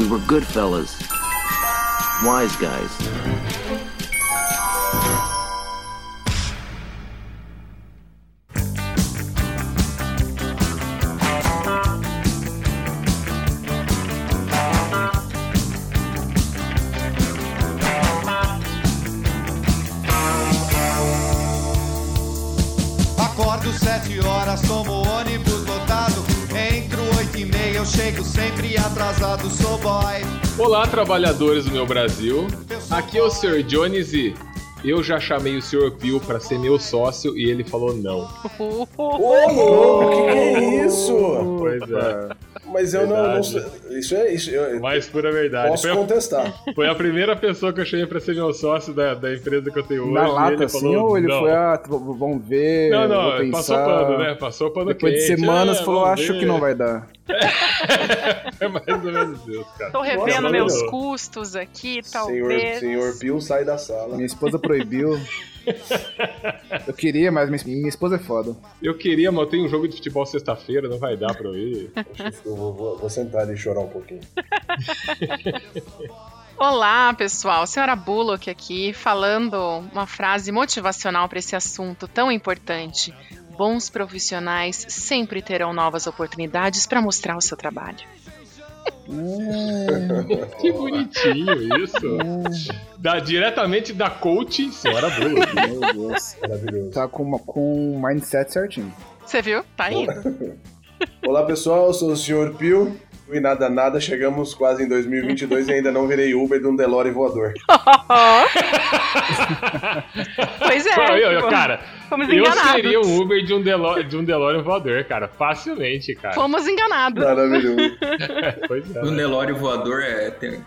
We were good fellas. Wise guys. Olá, trabalhadores do meu Brasil. Aqui é o Sr. Jones e eu já chamei o Sr. Pio para ser meu sócio e ele falou não. Ô, louco, que que é isso? Pois é. Mas eu não, não Verdade. sei- Isso é isso. Eu, Mas pura verdade. posso Foi a, contestar. foi a primeira pessoa que eu chamei para ser meu sócio da, da empresa que eu tenho hoje. Na lata, ele assim, falou ou ele não. foi, ah, t- vamos ver, Não, não, pensar. passou pano, né? Passou pano Depois de quente. semanas, é, falou, acho ver. que não vai dar. É mais ou menos isso, cara. Tô revendo Nossa, meus custos aqui, Senhor, talvez. senhor Pio, sai da sala. Minha esposa proibiu. Eu queria, mas minha, minha esposa é foda. Eu queria, mas eu tenho um jogo de futebol sexta-feira, não vai dar pra eu ir. Eu vou, vou- vou sentar ali e chorar um pouquinho. Olá, pessoal. Senhora Bullock aqui, falando uma frase motivacional para esse assunto tão importante. Bons profissionais sempre terão novas oportunidades para mostrar o seu trabalho. Que bonitinho isso. Da, diretamente da coach, senhora Bruno. Meu Deus. Maravilhoso. Tá com, uma, com um mindset certinho. Você viu? Tá indo. Olá, pessoal. Eu sou o senhor Pio. E nada, nada, chegamos quase em 2022 e ainda não virei Uber de um Delore voador. pois é. Ó, tipo, cara, fomos eu enganados. seria um Uber de um, Delo de um DeLorean voador, cara. Facilmente, cara. Fomos enganados. Maravilhoso. Pois é. O Nelório voador é. tem-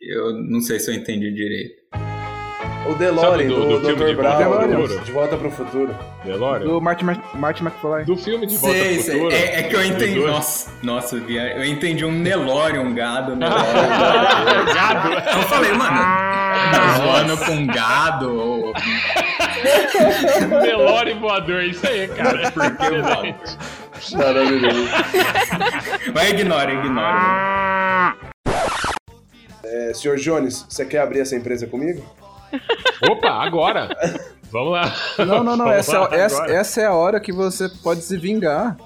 Eu não sei se eu entendi direito. O Delore Sabe do- do, do Dr. filme de Brown, Volta pro Futuro? de Volta pro Futuro. DeLorean? Do Martin, Martin McFly. Do filme de Volta Sei, ao sei. Futuro. É, é que eu entendi. Nossa, nossa, via- eu entendi um Nelório, um gado. Um Nelório. Gado. eu falei, mano, tá zoando com gado. Ou... DeLorean voador, isso aí, cara. Porque eu falo. Maravilhoso. Vai, ignora, ignora. É, senhor Jones, você quer abrir essa empresa comigo? Opa, agora. Vamos lá. Não, não, não. Essa, lá essa, essa é a hora que você pode se vingar.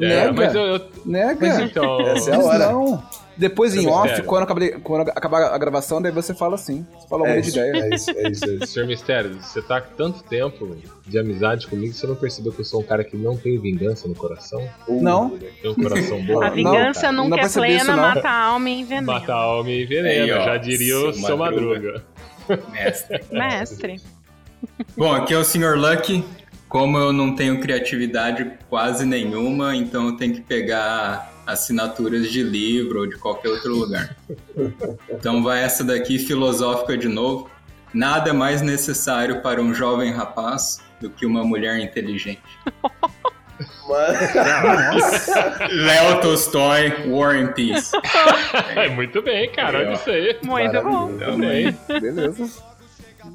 É, Nega. mas eu, eu- Nega. mas então. Essa é a hora. Não. Depois em off, mistério. quando acabar, quando acabar a gravação, daí você fala assim. Você fala uma É isso, ideia. é isso, é isso, é isso. Senhor Mistério, você tá tanto tempo de amizade comigo, você não percebeu que eu sou um cara que não tem vingança no coração? Uh, Não. Tem um coração bom? A Não, vingança cara, nunca não é plena, não. mata a alma e envenena. Mata a alma e veneno, Aí, ó, já diria o seu seu Madruga. Madruga. Mestre. Mestre. Bom, aqui é o Sr. Lucky. Como eu não tenho criatividade quase nenhuma, então eu tenho que pegar assinaturas de livro ou de qualquer outro lugar. Então vai essa daqui filosófica de novo. Nada é mais necessário para um jovem rapaz do que uma mulher inteligente. Léo Tolstói, War and Peace. É, muito bem, cara, olha isso aí. Muito bom. Muito bem. Beleza.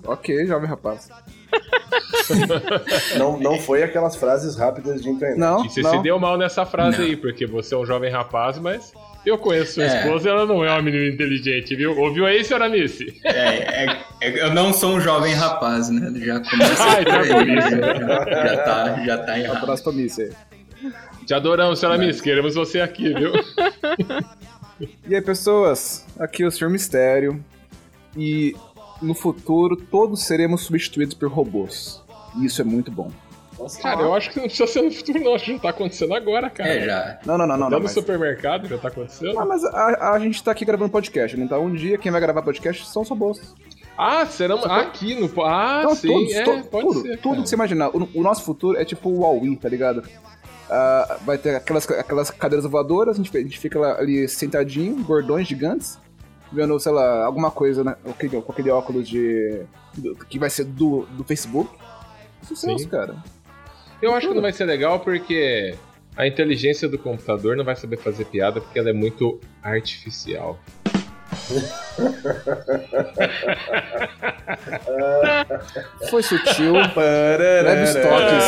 Ok, jovem rapaz. Não, não foi aquelas frases rápidas de internet. Não, E você não. se deu mal nessa frase Não. aí, porque você é um jovem rapaz, mas eu conheço sua É. esposa e ela não é uma menina inteligente, viu? Ouviu aí, senhora Nice? É, é- é- eu não sou um jovem rapaz, né? Já começa Ah, então é por isso. Já, já tá, já tá errado. Abraço pra mim, você. Te adoramos, senhora Nice, queremos você aqui, viu? E aí, pessoas? Aqui é o Sr. Mistério. E no futuro, todos seremos substituídos por robôs. E isso é muito bom. Nossa, Cara, eu acho que não precisa ser no futuro, não. Acho que já tá acontecendo agora, cara. É, já. Não, não, não, não. Tá não no mas... supermercado, já tá acontecendo. Ah, mas a, a gente tá aqui gravando podcast, né? Então um dia quem vai gravar podcast são os robôs. Ah, serão aqui no. Ah, Então, sim, todos, é, to- pode tudo, ser. tudo cara. que você imaginar. O, o nosso futuro é tipo o Huawei, tá ligado? Ah, vai ter aquelas, aquelas cadeiras voadoras, a gente, a gente fica lá, ali sentadinho, gordões gigantes, vendo, sei lá, alguma coisa, né? Com aquele, com aquele óculos de. do- que vai ser do, do Facebook. Sucesso, Sim. cara. Eu acho que não vai ser legal porque a inteligência do computador não vai saber fazer piada porque ela é muito artificial. Foi sutil. Leves toques.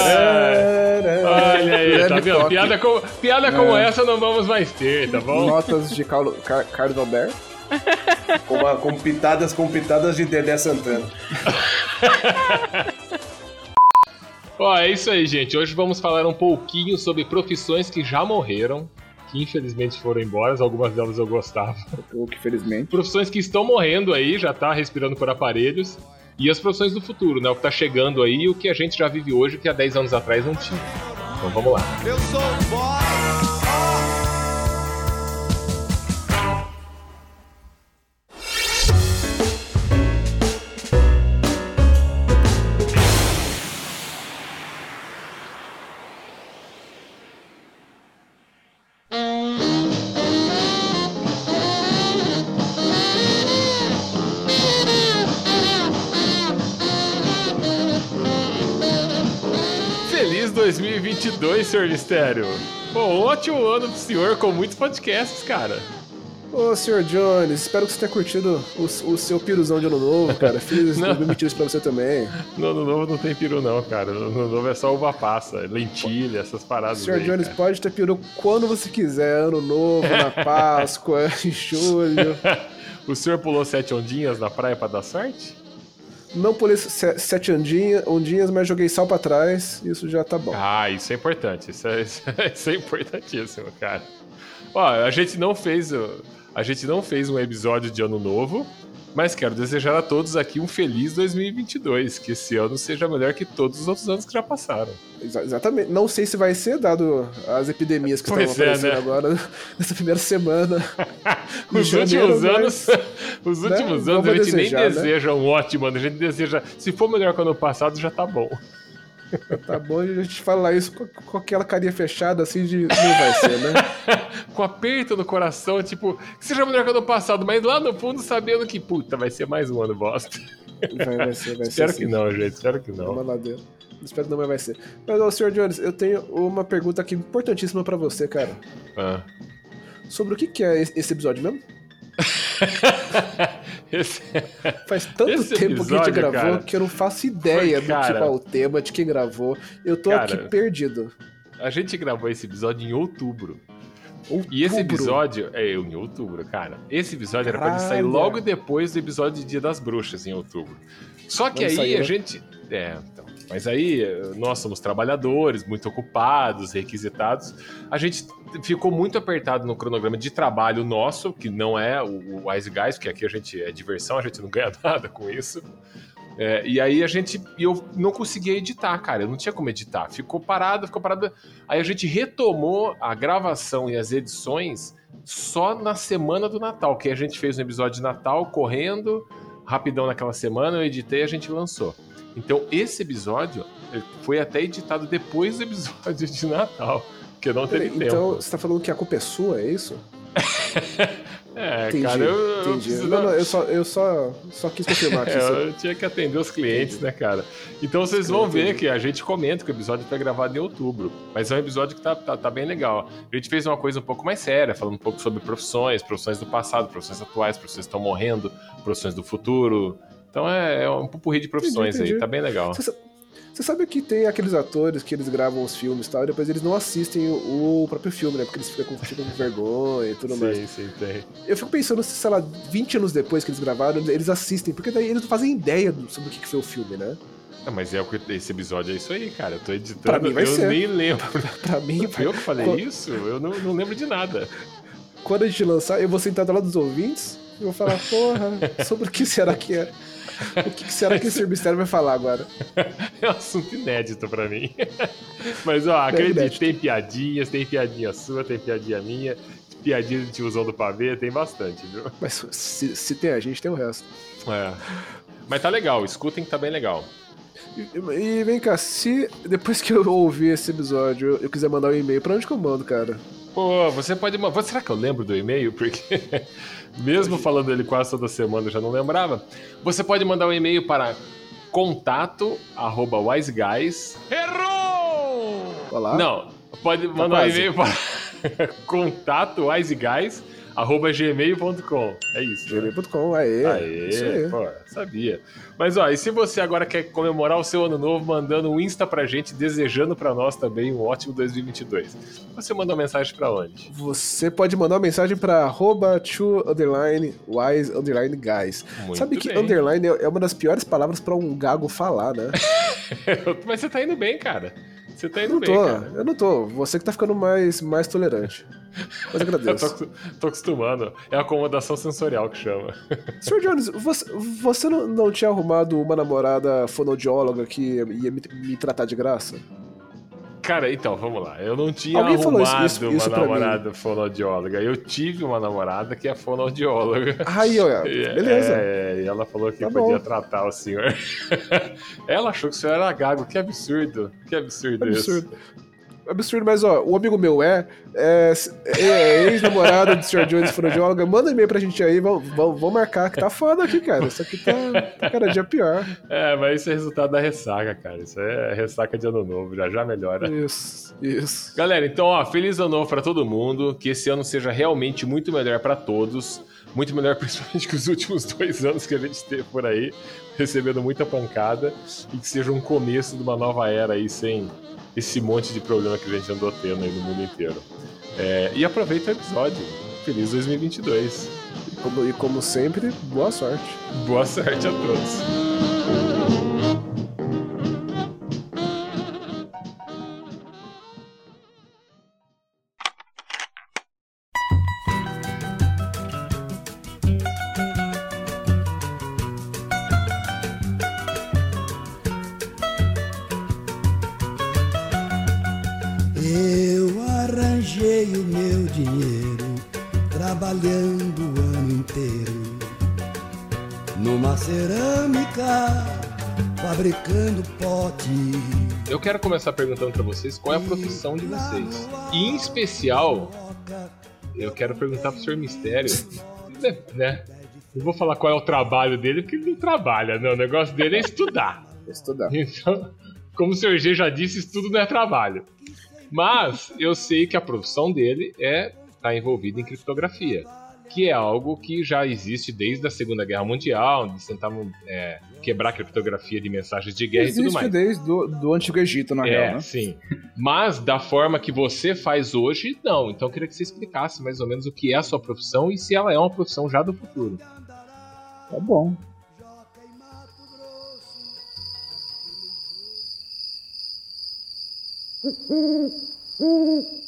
Olha aí, tá Leve vendo? toque. Piada, como, piada como essa não vamos mais ter, tá bom? Notas de Carlo, Car Carlos Alberto. Com, uma- com pitadas, com pitadas de Dedé Santana. Ó, é isso aí, gente. Hoje vamos falar um pouquinho sobre profissões que já morreram, que infelizmente foram embora, algumas delas eu gostava. Ou que felizmente. Profissões que estão morrendo aí, já tá respirando por aparelhos. E as profissões do futuro, né? O que tá chegando aí e o que a gente já vive hoje que há 10 anos atrás não tinha. Então vamos lá. Eu sou o 2022, senhor Mistério! Pô, um ótimo ano pro senhor com muitos podcasts, cara. Ô, Sr. Jones, espero que você tenha curtido o, o seu piruzão de ano novo, cara. Fiz. 2022 pra você também. No ano novo não tem peru, não, cara. No ano novo é só uva passa, lentilha, essas paradas. Sr. aí, Jones, cara. pode ter peru quando você quiser. Ano novo, na Páscoa, em julho. O senhor pulou sete ondinhas na praia pra dar sorte? Não pulei se- sete ondinha- ondinhas, mas joguei sal pra trás. Isso já tá bom. Ah, isso é importante. Isso é, isso é importantíssimo, cara. Ó, a gente não fez. A gente não fez um episódio de ano novo, mas quero desejar a todos aqui um feliz 2022. Que esse ano seja melhor que todos os outros anos que já passaram. Exa- exatamente. Não sei se vai ser, dado as epidemias que Pois estão é, aparecendo né? agora nessa primeira semana. Os janeiro, últimos mas- anos, os né, últimos anos a gente nem desejar, né? deseja um ótimo ano, a gente deseja, se for melhor que o ano passado, já tá bom. Tá bom a gente falar isso com, com aquela carinha fechada assim de não vai ser, né? Com aperto no coração, tipo, que seja melhor que ano passado, mas lá no fundo sabendo que, puta, vai ser mais um ano bosta. Vai, vai ser, vai ser. Espero que não, gente, espero que É não. uma ladeira. Espero que não, mas vai ser. Mas, ó, Sr. Jones, eu tenho uma pergunta aqui importantíssima pra você, cara. Ah. Sobre o que, que é esse episódio mesmo? Esse- Faz tanto Esse tempo que a gente episódio, gravou cara, que eu não faço ideia foi, do cara. que qual o tema, de quem gravou. Eu tô Cara, aqui perdido. A gente gravou esse episódio em outubro. Outubro. E esse episódio. É, em outubro, cara. Esse episódio era pra ele sair Caralho. logo depois do episódio de Dia das Bruxas, em outubro. Só que Vamos aí sair, a né? gente. É, então. Mas aí nós somos trabalhadores, muito ocupados, requisitados. A gente ficou muito apertado no cronograma de trabalho nosso, que não é o, o Wise Guys, porque aqui a gente é diversão, a gente não ganha nada com isso. É, e aí a gente. Eu não conseguia editar, cara. Eu não tinha como editar. Ficou parado, ficou parado. Aí a gente retomou a gravação e as edições só na semana do Natal, que a gente fez um episódio de Natal correndo, rapidão naquela semana, eu editei e a gente lançou. Então esse episódio eh, foi até editado depois do episódio de Natal, porque não teve Peraí, tempo. então, você tá falando que a culpa é sua, é isso? é, Entendi, cara, eu, eu entendi. preciso Não, não, eu só, eu só, só quis confirmar. É, eu tinha que atender os clientes, né, cara? Então vocês vão ver que a gente comenta que o episódio foi gravado em outubro. Mas é um episódio que tá, tá, tá bem legal. A gente fez uma coisa um pouco mais séria, falando um pouco sobre profissões, profissões do passado, profissões atuais, profissões que estão morrendo, profissões do futuro. Então é, é um pupurri de profissões Entendi, aí, entendi. tá bem legal. Você, você sabe que tem aqueles atores que eles gravam os filmes e tal, e depois eles não assistem o, o próprio filme, né? Porque eles ficam com, ficam com vergonha e tudo mais. Sim, sim, tem. Eu fico pensando se, sei lá, 20 anos depois que eles gravaram, eles assistem, porque daí eles não fazem ideia do- sobre o que que foi o filme, né? Ah, mas é o que esse episódio é isso aí, cara. Eu tô editando, Pra mim vai eu ser. nem lembro. Pra mim, Fui eu que falei Qu- isso? Eu não, não lembro de nada. quando a gente lançar, eu vou sentar do lado dos ouvintes e vou falar, porra, sobre o que será que é? O que será que esse mistério vai falar agora? É um assunto inédito pra mim. Mas, ó, Bem acredite, inédito. tem piadinhas, tem piadinha sua, tem piadinha minha, piadinha de tiozão do pavê, tem bastante, viu? Mas se, se tem a gente, tem o resto. É. Mas tá legal, escutem que tá bem legal. E, e vem cá, se depois que eu ouvir esse episódio eu, eu quiser mandar um e-mail, pra onde que eu mando, cara? Pô, você pode. ma- Será que eu lembro do e-mail? Porque, mesmo falando ele quase toda semana, eu já não lembrava. Você pode mandar um e-mail para contato arroba wiseguys. Olá. Não, pode mandar um quase. e-mail para contato wiseguys arroba gmail.com. É isso. né? gmail.com, aê. Aê, Isso aí. pô, sabia. Mas ó, e se você agora quer comemorar o seu ano novo, mandando um Insta pra gente, desejando pra nós também um ótimo 2022. Você manda uma mensagem pra onde? Você pode mandar uma mensagem pra arroba to underline wise underline guys. Muito Sabe que bem. underline é é uma das piores palavras pra um gago falar, né? Mas você tá indo bem, cara. Você tá indo não bem, tô, cara. eu não tô. Você que tá ficando mais, mais tolerante. Mas Eu tô, agradeço. acos- tô acostumando. É a acomodação sensorial que chama. Sr. Jones, você, você não, não tinha arrumado uma namorada fonoaudióloga que ia me, me tratar de graça? Cara, então, vamos lá. Eu não tinha Alguém falou arrumado isso- isso- uma isso pra mim. namorada fonoaudióloga. Eu tive uma namorada que é fonoaudióloga. Aí, ó, É, beleza. É, e ela falou que Tá podia bom. tratar o senhor. ela achou que o senhor era gago. Que absurdo. Que absurdo, Absurdo. Absurdo, mas ó, um amigo meu é, é, é ex-namorado do Sr. Jones fonoaudióloga. Manda um e-mail pra gente aí, vamos, vamos, vamos marcar, que tá foda aqui, cara. Isso aqui tá, tá cada dia pior. É, mas isso é resultado da ressaca, cara. Isso é ressaca de ano novo. Já já melhora. Isso, isso. Galera, então, ó, feliz ano novo pra todo mundo. Que esse ano seja realmente muito melhor pra todos. Muito melhor, principalmente que os últimos dois anos que a gente teve por aí, recebendo muita pancada. E que seja um começo de uma nova era aí, sem esse monte de problema que a gente andou tendo aí no mundo inteiro. É, e aproveita o episódio. Feliz 2022. Como- e como sempre, boa sorte. Boa sorte a todos. Quero começar perguntando pra vocês qual é a profissão de vocês. E em especial, eu quero perguntar pro Sr. Mistério, né, né? Não vou falar qual é o trabalho dele, porque ele não trabalha, não. O negócio dele é estudar. Estudar. Então, como o Sr. G já disse, estudo não é trabalho. Mas eu sei que a profissão dele é estar envolvido em criptografia, que é algo que já existe desde a Segunda Guerra Mundial, de tentar é, quebrar a criptografia de mensagens de guerra e tudo Existe mais. desde do, do Antigo Egito, na É, real, né? sim. Mas da forma que você faz hoje, não. Então eu queria que você explicasse mais ou menos o que é a sua profissão e se ela é uma profissão já do futuro. Tá bom.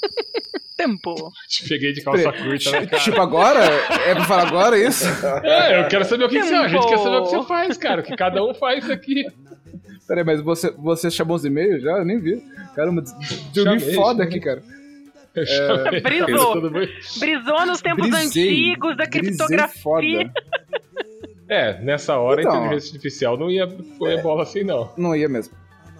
Tempo. Te peguei de calça curta, né, cara? Tipo, agora? É pra falar agora isso? É, eu quero saber o que, que você. A gente Tempo. quer saber o que você faz, cara. O que cada um faz aqui. Peraí, mas você, você chamou os e-mails já? Eu nem vi. Caramba, dormi foda aqui, cara. Chamei. Brisou. Brisou nos tempos Brisei, antigos da criptografia. É, nessa hora Então. a inteligência artificial não ia pôr bola assim, não. Não ia mesmo.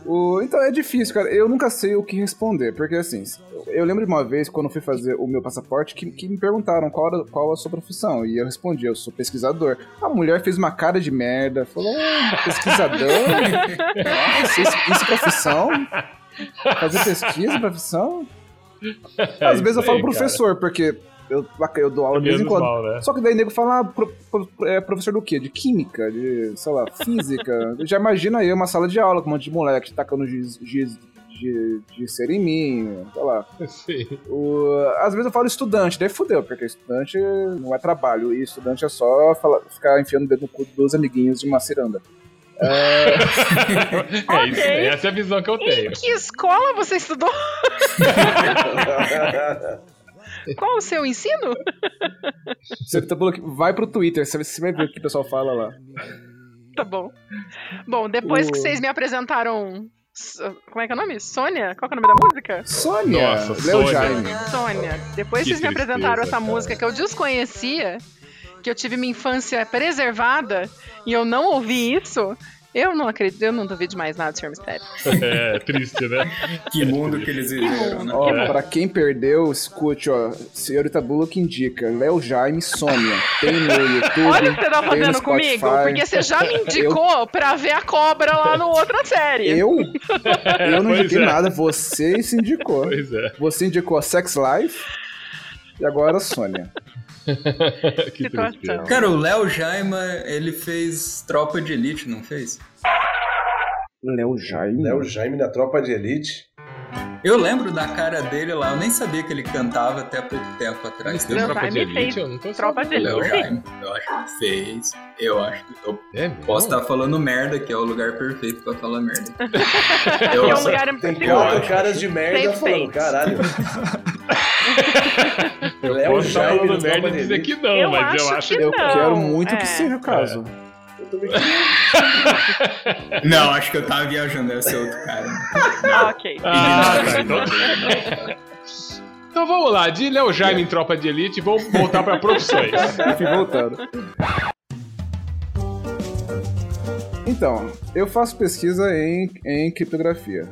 O- então é difícil, cara. Eu nunca sei o que responder, porque assim, eu lembro de uma vez quando eu fui fazer o meu passaporte que, que me perguntaram qual, era, qual a sua profissão. E eu respondi, eu sou pesquisador. A mulher fez uma cara de merda, falou, ah, pesquisador? Nossa, isso, isso é profissão? Fazer pesquisa, é profissão? Às É vezes eu falo professor, porque eu, eu dou aula de vez em quando. mal, né? Só que daí nego fala, ah, pro- pro- é, professor do quê? De química, de, sei lá, física. Já imagina aí uma sala de aula com um monte de moleque tacando giz, giz de, de ser em mim, sei lá. Sim. O, às vezes eu falo estudante, daí fudeu, porque estudante não é trabalho, e estudante é só falar- ficar enfiando o dedo no cu dos amiguinhos de uma ciranda. É isso, Ok. essa é a visão que eu tenho. Em que escola você estudou? Qual o seu ensino? Você tá falando que vai pro Twitter, você vai ver o que o pessoal fala lá. Tá bom. Bom, depois O- que vocês me apresentaram. Como é que é o nome? Sônia? Qual que é o nome da música? Sônia, Nossa, Leo Sônia. Jaime. Sônia. Depois Que vocês me apresentaram essa cara. música que eu desconhecia, que eu tive minha infância preservada e eu não ouvi isso. Eu não acredito, eu não duvido mais nada, Sr. Mistério. É triste, né? Que mundo que eles viveram, né? Ó, pra quem perdeu, escute, ó. Senhorita Bullock indica. Léo Jaime Sônia. Tem no YouTube. Olha o que você tá fazendo comigo, porque você já me indicou pra ver a cobra lá no outra série. Eu? Eu não Pois indiquei é. nada, você se indicou. Pois é. Você indicou a Sex Life. E agora a Sônia. que Situação. Cara, o Léo Jaima, ele fez Tropa de Elite, não fez? Léo Jaime. Léo Jaime na Tropa de Elite. Eu lembro da cara dele lá, eu nem sabia que ele cantava até pouco tempo atrás. Léo tropa de elite? fez Eu não tô Tropa de Elite. Jaime, eu acho que fez. Eu acho que. Eu É posso estar falando merda, que é o lugar perfeito pra falar merda. Eu, é um lugar Tem quatro caras de merda falando, caralho. Eu Léo posso estar falando merda e Elite. que não, Eu mas eu acho que que. Eu Não, quero muito é. que seja o caso. Eu não, acho que eu tava viajando, deve ser outro cara. Ah, ok. Ah, tá, então... então vamos lá, de Léo Jaime em Tropa de Elite, vamos voltar para profissões. Enfim, voltando. Então, eu faço pesquisa em, em criptografia.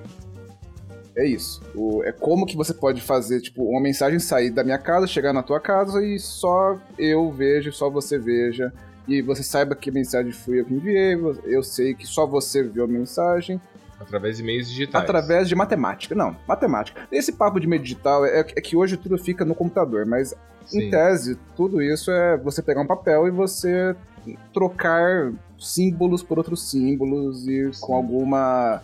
É isso. O- é como que você pode fazer, tipo, uma mensagem sair da minha casa, chegar na tua casa e só eu vejo, só você veja. E você saiba que mensagem fui eu que enviei, eu sei que só você viu a mensagem. Através de meios digitais. Através de matemática. Não, matemática. Esse papo de meio digital é, é que hoje tudo fica no computador, mas Sim. em tese, tudo isso é você pegar um papel e você trocar símbolos por outros símbolos e com alguma.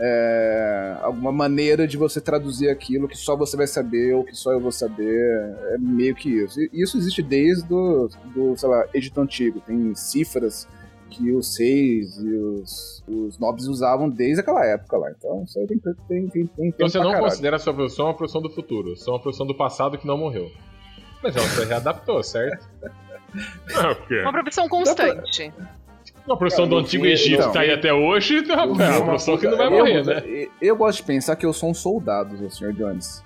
É, alguma maneira de você traduzir aquilo que só você vai saber ou que só eu vou saber. É meio que isso. E isso existe desde do, do sei lá, Egito Antigo. Tem cifras que os reis e os, os nobres usavam desde aquela época lá. Então, isso aí tem, tem, tem, tem Então tempo você pra não caralho. considera a sua profissão uma profissão do futuro, só uma profissão do passado que não morreu. Mas ela se readaptou, certo? Ah, o quê? Uma profissão constante. Uma profissão do Antigo Egito então. tá aí até hoje, então, é uma profissão que não vai eu, morrer, né? eu- eu gosto de pensar que eu sou um soldado, senhor Jones.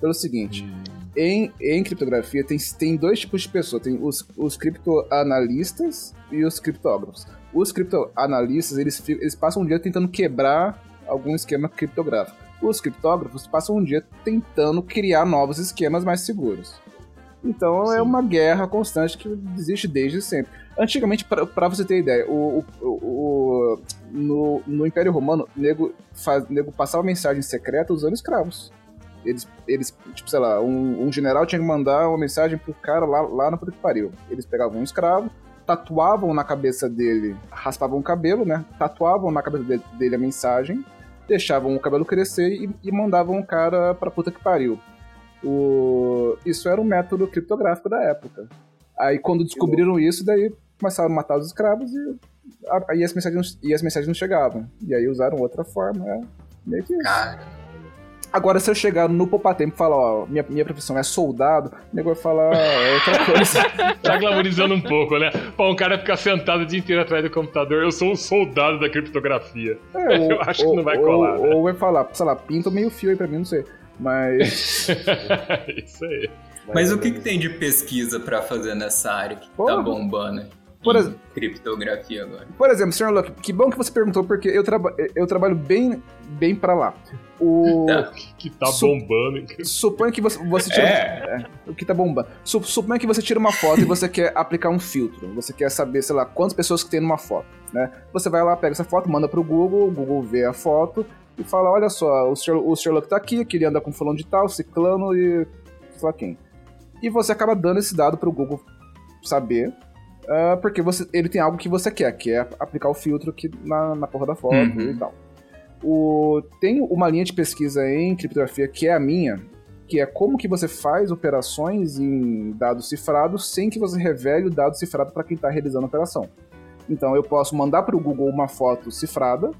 Pelo seguinte, em, em criptografia tem, tem dois tipos de pessoas. Tem os, os criptoanalistas e os criptógrafos. Os criptoanalistas, eles, eles passam um dia tentando quebrar algum esquema criptográfico. Os criptógrafos passam um dia tentando criar novos esquemas mais seguros. Então é Sim. uma guerra constante que existe desde sempre. Antigamente, para você ter ideia, o, o- o- no, no Império Romano, o nego, faz, nego passava mensagem secreta usando escravos. Eles, eles tipo, sei lá, um, um general tinha que mandar uma mensagem pro cara lá, lá na puta que pariu. Eles pegavam um escravo, tatuavam na cabeça dele, raspavam o cabelo, né? Tatuavam na cabeça dele, dele a mensagem, deixavam o cabelo crescer e, e mandavam o cara pra puta que pariu. O... Isso era um método criptográfico da época. Aí quando descobriram isso, daí começaram a matar os escravos e aí as mensagens, não- e as mensagens não chegavam. E aí usaram outra forma, é meio que isso. Cara, Agora, se eu chegar no Poupatempo e falar, ó, minha, minha profissão é soldado, o nego vai falar "Ah, outra coisa. Tá glamorizando um pouco, né? Pra um cara ficar sentado o dia inteiro atrás do computador, eu sou um soldado da criptografia. É, ou- Eu acho que ou- não vai ou- colar, né? Ou vai falar, sei lá, pinta meio fio aí pra mim, não sei. Mas. Isso aí. mas o que, que tem de pesquisa pra fazer nessa área que Porra. tá bombando? Por em ex- criptografia agora. Por exemplo, Sr. Luck, que bom que você perguntou, porque eu, traba eu trabalho bem, bem pra lá. O. Tá. Que tá Su- bombando. Suponha que você, você tira. É. é, o que tá bombando. Su- suponha que você tira uma foto e você quer aplicar um filtro. Você quer saber, sei lá, quantas pessoas que tem numa foto. Né? Você vai lá, pega essa foto, manda pro Google, o Google vê a foto e fala: olha só, o Sr. o Sherlock tá aqui, que ele anda com fulano de tal, ciclano e. sei lá quem. E você acaba dando esse dado pro Google saber. ah, porque você, ele tem algo que você quer, que é aplicar o filtro aqui na, na porra da foto Uhum. e tal. O, tem uma linha de pesquisa em criptografia que é a minha, que é como que você faz operações em dados cifrados sem que você revele o dado cifrado para quem está realizando a operação. Então eu posso mandar para o Google uma foto cifrada,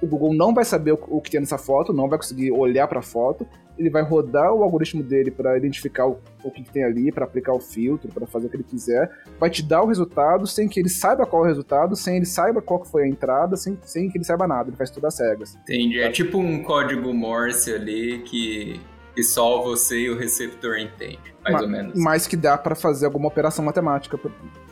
o Google não vai saber o, o que tem nessa foto, não vai conseguir olhar para a foto, ele vai rodar o algoritmo dele para identificar o, o que, que tem ali, para aplicar o filtro, para fazer o que ele quiser, vai te dar o resultado sem que ele saiba qual é o resultado, sem ele saiba qual foi a entrada, sem, sem que ele saiba nada, ele faz tudo às cegas. Entendi. É tipo um código Morse ali que, que só você e o receptor entende, mais Ma- ou menos. Mas que dá para fazer alguma operação matemática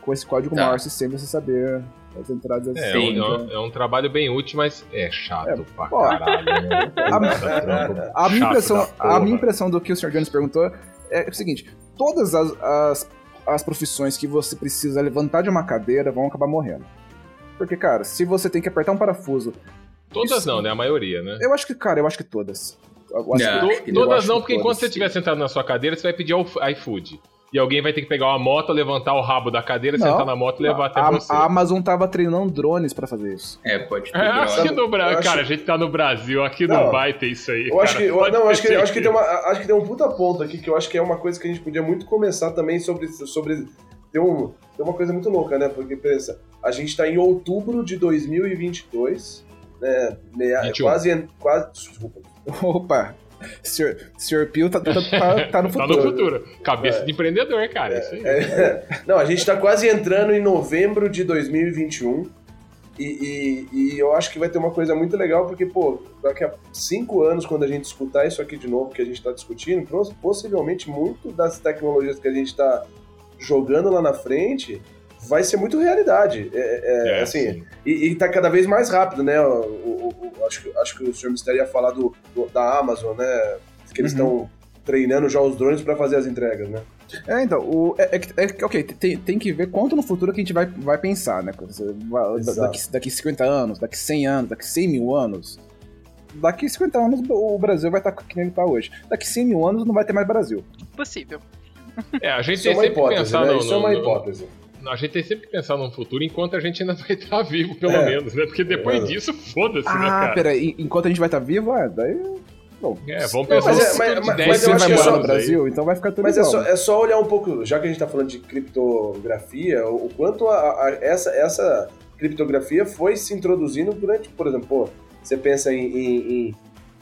com esse código Tá. Morse sem você saber as entradas. É, é, Sim. um, é um- é um trabalho bem útil, mas é chato pra pô, caralho. né? A, a minha impressão, a minha impressão do que o Sr. Jones perguntou é o seguinte: todas as, as, as profissões que você precisa levantar de uma cadeira vão acabar morrendo. Porque, cara, se você tem que apertar um parafuso, Todas Isso- não, né? A maioria, né? eu acho que, cara, eu acho que todas. Acho Não, que- Todas não, que porque enquanto você estiver sentado na sua cadeira, você vai pedir o iFood. E alguém vai ter que pegar uma moto, levantar o rabo da cadeira, Não. sentar na moto e levar até a, você. a Amazon tava treinando drones pra fazer isso. É, pode ter É, aqui no acho- cara, a gente tá no Brasil, aqui Não, não vai ter isso aí. Eu acho cara, que, eu- pode não, acho que, acho que tem uma, acho que tem um puta ponto aqui que eu acho que é uma coisa que a gente podia muito começar também sobre, sobre tem, um, tem uma coisa muito louca, né? Porque pensa, a gente tá em outubro de 2022, né? Meia, 21. quase, quase, desculpa, Opa! Senhor, senhor Pio tá, tá, tá, tá no Tá futuro. no futuro. Cabeça de empreendedor, cara. isso aí. É, não, a gente tá quase entrando em novembro de 2021 e, e, e eu acho que vai ter uma coisa muito legal, porque, pô, daqui a cinco anos, quando a gente escutar isso aqui de novo que a gente tá discutindo, pos- possivelmente muito das tecnologias que a gente tá jogando lá na frente vai ser muito realidade. É, é, É, assim, sim. e, e tá cada vez mais rápido, né? O, o- o- acho, que, acho que o Sr. Mistério ia falar do, do- da Amazon, né? Que eles estão treinando já os drones para fazer as entregas, né? É, então, o, é, é que- é que- ok, tem, tem que ver quanto no futuro que a gente vai, vai pensar, né? Daqui, daqui 50 anos, daqui 100 anos, daqui 100 mil anos. Daqui 50 anos o Brasil vai estar que nem ele tá hoje. Daqui 100 mil anos não vai ter mais Brasil. Possível. É, a gente Isso é tem uma hipótese, pensar né? no, Isso é uma no- hipótese. A gente tem sempre que pensar num futuro enquanto a gente ainda vai estar vivo, pelo É. menos, né? Porque depois É. disso, foda-se, né, Ah, cara? peraí, enquanto a gente vai estar vivo, ah, daí. Bom, É, vamos Não, pensar mas no é- mas- de mas- 10, mas eu você acho vai que é só- no Brasil, então vai ficar tudo Mas é igual. só, é só olhar um pouco, já que a gente tá falando de criptografia, o o quanto a- a- essa, essa criptografia foi se introduzindo durante, por exemplo, pô, você pensa em, em- em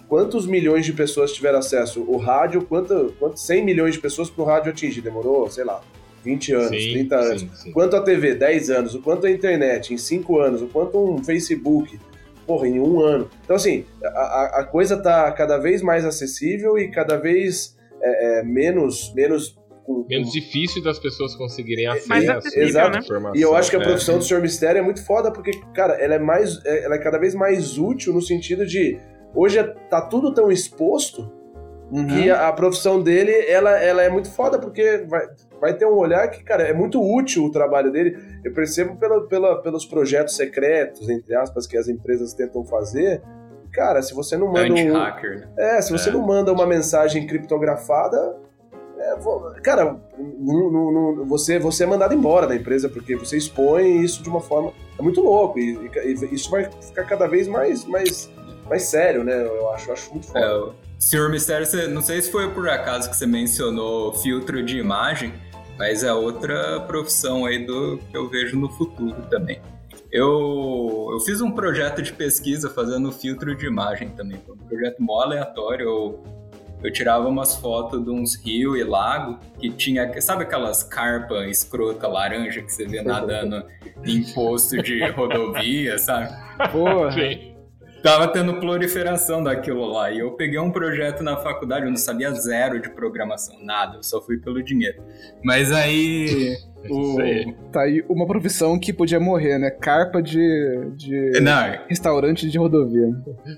quantos milhões de pessoas tiveram acesso? O rádio, quanto, quanto 100 milhões de pessoas pro rádio atingir? Demorou, sei lá, 20 anos, Sim, 30 anos. sim, sim. Quanto a TV, 10 anos. O quanto a internet, em 5 anos. O quanto um Facebook, porra, em um ano. Então, assim, a, a- coisa tá cada vez mais acessível e cada vez é, é, menos, menos Menos difícil das pessoas conseguirem acesso Mais a acessível, essa né? E eu acho que a É. profissão do Senhor Mistério é muito foda, porque, cara, ela é mais. é- Ela é cada vez mais útil no sentido de. Hoje é- tá tudo tão exposto Uhum. que a, a profissão dele ela, ela é muito foda, porque vai, vai ter um olhar que, cara, é muito útil o trabalho dele. Eu percebo pela, pela, pelos projetos secretos, entre aspas, que as empresas tentam fazer. Cara, se você não manda um, Anti-hacker, né? é, se você É. não manda uma mensagem criptografada, é, cara, não- não- não- você, você é mandado embora da empresa, porque você expõe isso de uma forma. É muito louco. E, e- e isso vai ficar cada vez mais, mais, mais sério, né? Eu acho, eu acho muito foda. É, o Senhor Mistério, você- não sei se foi por acaso que você mencionou filtro de imagem, mas é outra profissão aí do que eu vejo no futuro também. Eu, eu fiz um projeto de pesquisa fazendo filtro de imagem também. Foi um projeto mó aleatório. Eu, eu tirava umas fotos de uns rios e lago que tinha, sabe aquelas carpa escrota laranja que você vê nadando em posto de rodovia, sabe? Porra. Sim. Tava tendo proliferação daquilo lá. E eu peguei um projeto na faculdade, eu não sabia zero de programação, nada, eu só fui pelo dinheiro. Mas aí. o... Tá aí uma profissão que podia morrer, né? Carpa de, de Não, restaurante de rodovia.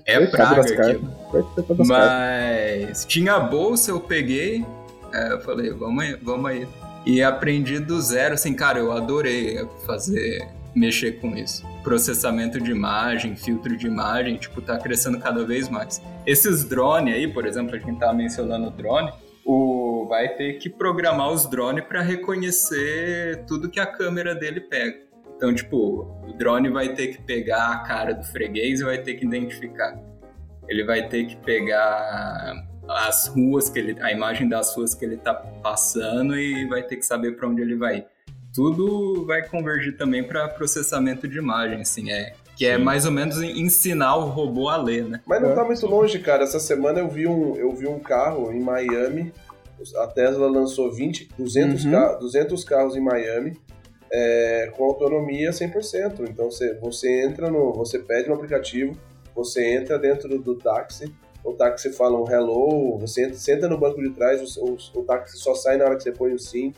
é praga das aquilo. carpas. Mas tinha a bolsa, eu peguei. é, eu falei, vamos aí, vamos aí. E aprendi do zero, assim, cara, eu adorei fazer, mexer com isso. Processamento de imagem, filtro de imagem, tipo, tá crescendo cada vez mais. Esses drones aí, por exemplo, a gente tava mencionando drone, o vai ter que programar os drones para reconhecer tudo que a câmera dele pega. Então, tipo, o drone vai ter que pegar a cara do freguês e vai ter que identificar. Ele vai ter que pegar as ruas que ele, a imagem das ruas que ele tá passando e vai ter que saber para onde ele vai. Tudo vai convergir também para processamento de imagem, assim, é que é Sim. mais ou menos ensinar o robô a ler, né? Mas não tá muito longe, cara. Essa semana eu vi um, eu vi um carro em Miami. A Tesla lançou 20, 200, Uhum. ca- 200 carros em Miami é, com autonomia 100%. Então você, você entra no. Você pede um aplicativo, você entra dentro do, do táxi, o táxi fala um hello, você entra, senta no banco de trás, o, o, o táxi só sai na hora que você põe o sim.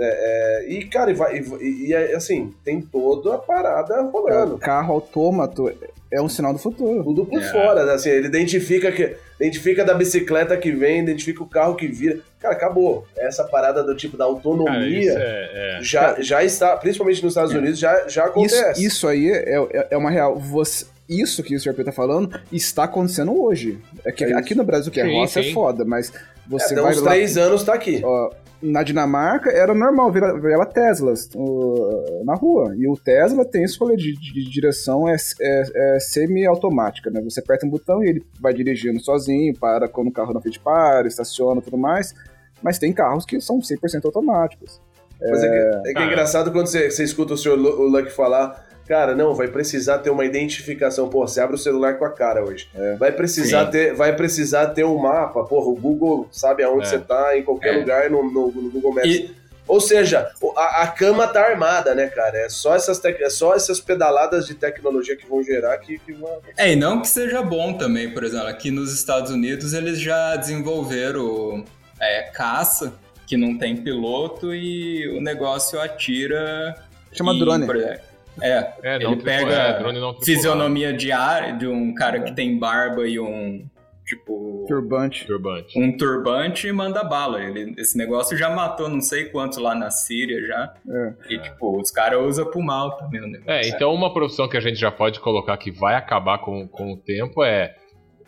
É, é, e, cara, e, vai, e, e, é, assim, tem toda a parada rolando. Carro autômato é um sinal do futuro. Tudo por É. fora, né? assim, ele identifica que identifica da bicicleta que vem, identifica o carro que vira. Cara, acabou. Essa parada do tipo da Cara, autonomia isso é, é. já, já está, principalmente nos Estados Unidos, já, já Isso, acontece. isso aí é, é, é uma real. Você, isso que o Sr. P tá falando está acontecendo hoje. É que É isso. aqui no Brasil que é Sim, roça sim. é foda, mas É, você dá vai uns lá... três anos tá aqui. Ó, na Dinamarca era normal ver, ver ela Teslas uh, na rua. E o Tesla tem esse rolê de, de direção é, é- é semi-automática, né? Você aperta um botão e ele vai dirigindo sozinho, para quando o carro na frente para, estaciona e tudo mais. Mas tem carros que são 100% automáticos. Mas é, que, é que é Ah. engraçado quando você, você escuta o senhor Luck falar, cara, não, vai precisar ter uma identificação. Pô, você abre o celular com a cara hoje. Vai precisar Sim. ter, vai precisar ter um mapa. Porra, o Google sabe aonde É. você tá, em qualquer É. lugar no, no- no Google Maps. E, Ou seja, o- a, a cama tá armada, né, cara? É só essas, tec- é só essas pedaladas de tecnologia que vão gerar que, que vão. é, e não que seja bom também, por exemplo, aqui nos Estados Unidos eles já desenvolveram é, caça que não tem piloto e o negócio atira. Chama e, drone. por exemplo, É, É, ele pega é, drone não tripulado. fisionomia de ar de um cara que tem barba e um tipo Turbante. Turbante. um turbante e manda bala. Ele, esse negócio já matou não sei quantos lá na Síria já. É. E tipo, os caras usam pro mal também o negócio. É, então uma profissão que a gente já pode colocar que vai acabar com, com o tempo é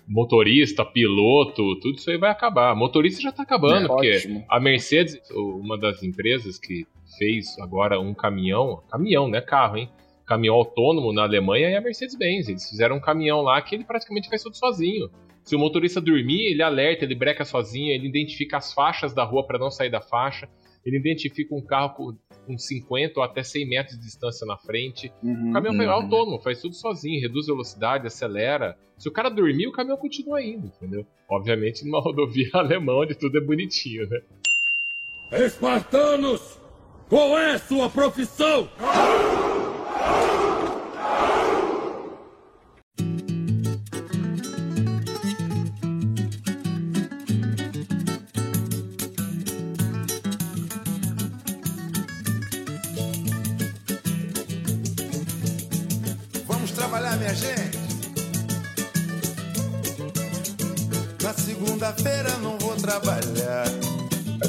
motorista, piloto, tudo isso aí vai acabar. Motorista já tá acabando, É, porque ótimo. a Mercedes, uma das empresas que fez agora um caminhão, caminhão, não é carro, hein? Caminhão autônomo na Alemanha é a Mercedes-Benz. Eles fizeram um caminhão lá que ele praticamente faz tudo sozinho. Se o motorista dormir, ele alerta, ele breca sozinho, ele identifica as faixas da rua para não sair da faixa, ele identifica um carro com, com 50 ou até 100 metros de distância na frente. Uhum. O caminhão Uhum. é autônomo, faz tudo sozinho, reduz velocidade, acelera. Se o cara dormir, o caminhão continua indo, entendeu? Obviamente numa rodovia alemã onde tudo é bonitinho, né? Espartanos, qual é sua profissão?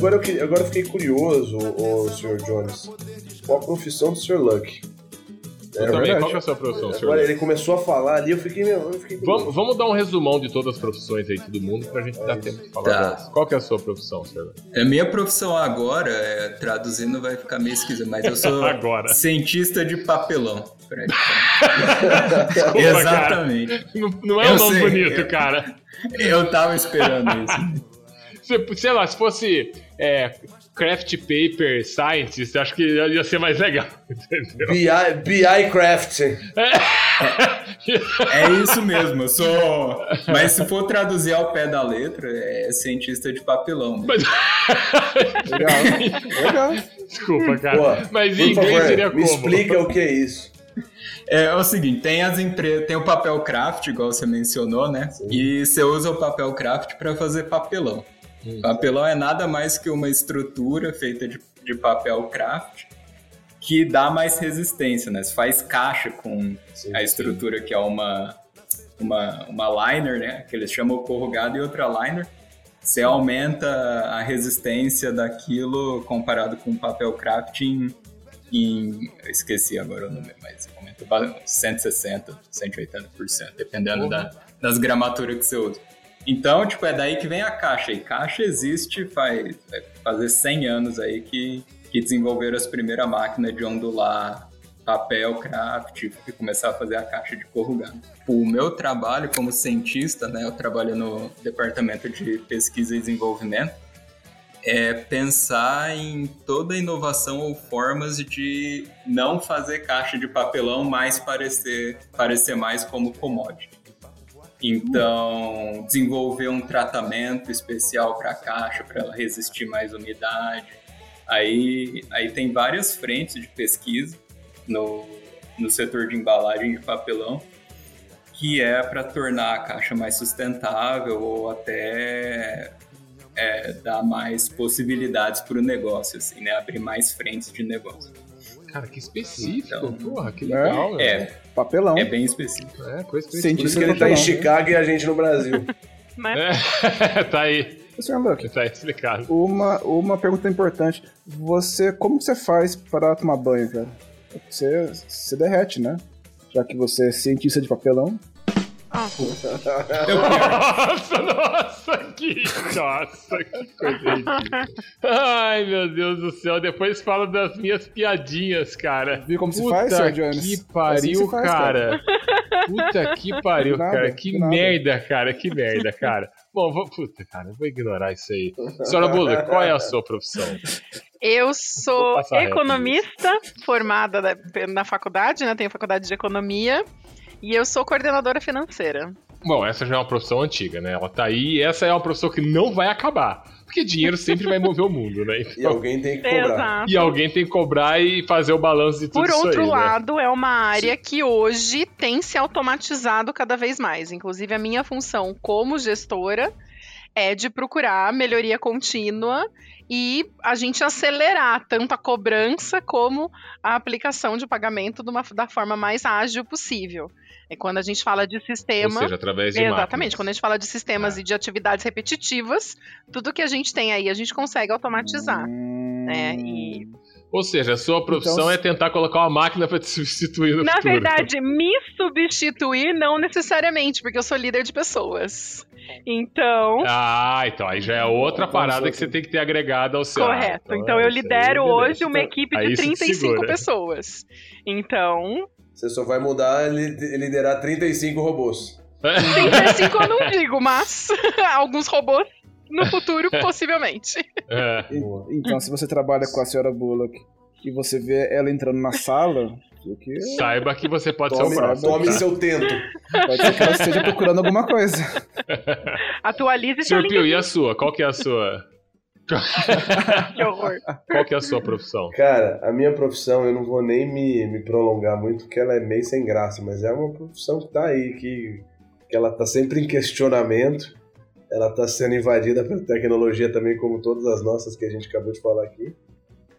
Agora eu, agora eu fiquei curioso, o Sr. Jones. Qual a profissão do Sr. Luck? Eu também, qual que é a sua profissão, senhor? Agora ele começou a falar ali, eu fiquei. meu, Eu fiquei Vamos, vamos dar um resumão de todas as profissões aí, todo mundo, pra gente dar tempo de falar Tá. delas. Qual que é a sua profissão, senhor? A minha profissão agora, é, traduzindo vai ficar meio esquisito, mas eu sou Agora. cientista de papelão. Desculpa, Exatamente. Não, não é Eu um nome sei, bonito, eu- cara. Eu tava esperando isso. Se- sei lá, se fosse é, craft paper scientist, acho que ia ser mais legal. Entendeu? BI, BI Craft. É isso mesmo, eu sou. Mas se for traduzir ao pé da letra, é cientista de papelão. né? Mas- Legal. Legal. Desculpa, cara. Pô, Mas em inglês favor, seria me como? explica o que é isso. É, é o seguinte, tem as empresas, tem o papel craft, igual você mencionou, né? E você usa o papel craft para fazer papelão. Papelão é nada mais que uma estrutura feita de, de papel craft que dá mais resistência, né? Você faz caixa com Sim, a estrutura que é uma, uma, uma liner, né? Que eles chamam corrugado e outra liner. Você aumenta a resistência daquilo comparado com papel craft em, em- eu esqueci agora o número, mas aumenta ba- 160, 180%, dependendo da, das gramaturas que você usa. Então, tipo, é daí que vem a caixa. E caixa existe faz vai fazer 100 anos aí que, que desenvolveram as primeiras máquinas de ondular papel, craft e começar a fazer a caixa de corrugado. O meu trabalho como cientista, né, eu trabalho no departamento de pesquisa e desenvolvimento, é pensar em toda inovação ou formas de não fazer caixa de papelão, mas parecer, parecer mais como commodity. Então, desenvolver um tratamento especial para a caixa, para ela resistir mais umidade. Aí, aí tem várias frentes de pesquisa no, no setor de embalagem de papelão, que é para tornar a caixa mais sustentável ou até é, dar mais possibilidades para o negócio, assim, né? Abrir mais frentes de negócio. Cara, que específico. Então, Porra, que legal. velho. É, Papelão. é bem específico. É, coisa Por Cientista isso que ele tá em. Chicago e a gente no Brasil. É, tá aí. Sr. Luck, Tá explicado. uma, uma pergunta importante. Você, como que você faz para tomar banho, cara? Você, você derrete, né? já que você é cientista de papelão. Nossa, nossa, que. Nossa, que coisa ridícula. Ai, meu Deus do céu. Depois fala das minhas piadinhas, cara. Viu como se Puta faz, Sr. Jones? Que Assim pariu, se faz, cara. Puta que pariu, Nada, cara. Que merda, cara. Que merda, cara. Bom, vou, puta, cara, eu vou ignorar isso aí. Senhora Bula, qual é a sua profissão? Eu sou economista, formada da- na faculdade, né? Tenho faculdade de economia. E eu sou coordenadora financeira. Bom, essa já é uma profissão antiga, né? Ela tá aí e essa é uma profissão que não vai acabar. Porque dinheiro sempre vai mover o mundo, né? E Então, alguém tem que cobrar. Exato. e alguém tem que cobrar e fazer o balanço de tudo Por isso outro aí, né? lado, é uma área que hoje tem se automatizado cada vez mais. Inclusive, a minha função como gestora é de procurar melhoria contínua e a gente acelerar tanto a cobrança como a aplicação de pagamento de uma- da forma mais ágil possível. É quando a gente fala de Ou sistema. seja, através de Exatamente, máquinas. quando a gente fala de sistemas É. e de atividades repetitivas, tudo que a gente tem aí a gente consegue automatizar. Hum, né? E Ou seja, a sua profissão Então, é tentar colocar uma máquina pra te substituir no Na futuro. verdade, me substituir não necessariamente, porque eu sou líder de pessoas. Então, Ah, então aí já é outra Então, parada você- que você tem que ter agregado ao seu. correto. Ah, Então eu isso aí, lidero hoje uma equipe de você te 35 segura. pessoas. Então, Você só vai mudar e liderar 35 robôs. 35 eu não digo, mas alguns robôs no futuro, possivelmente. É. Então, se você trabalha com a senhora Bullock e você vê ela entrando na sala, o que Saiba que você pode ser Tome, o próximo. tome tá? seu tento. pode ser que ela esteja procurando alguma coisa. Atualize seu Sr. Pio, e a sua? Qual que é a sua? Que horror. Qual que é a sua profissão? Cara, a minha profissão, eu não vou nem me, me prolongar muito, porque ela é meio sem graça, mas é uma profissão que tá aí, que, que ela tá sempre em questionamento, ela tá sendo invadida pela tecnologia também, como todas as nossas que a gente acabou de falar aqui.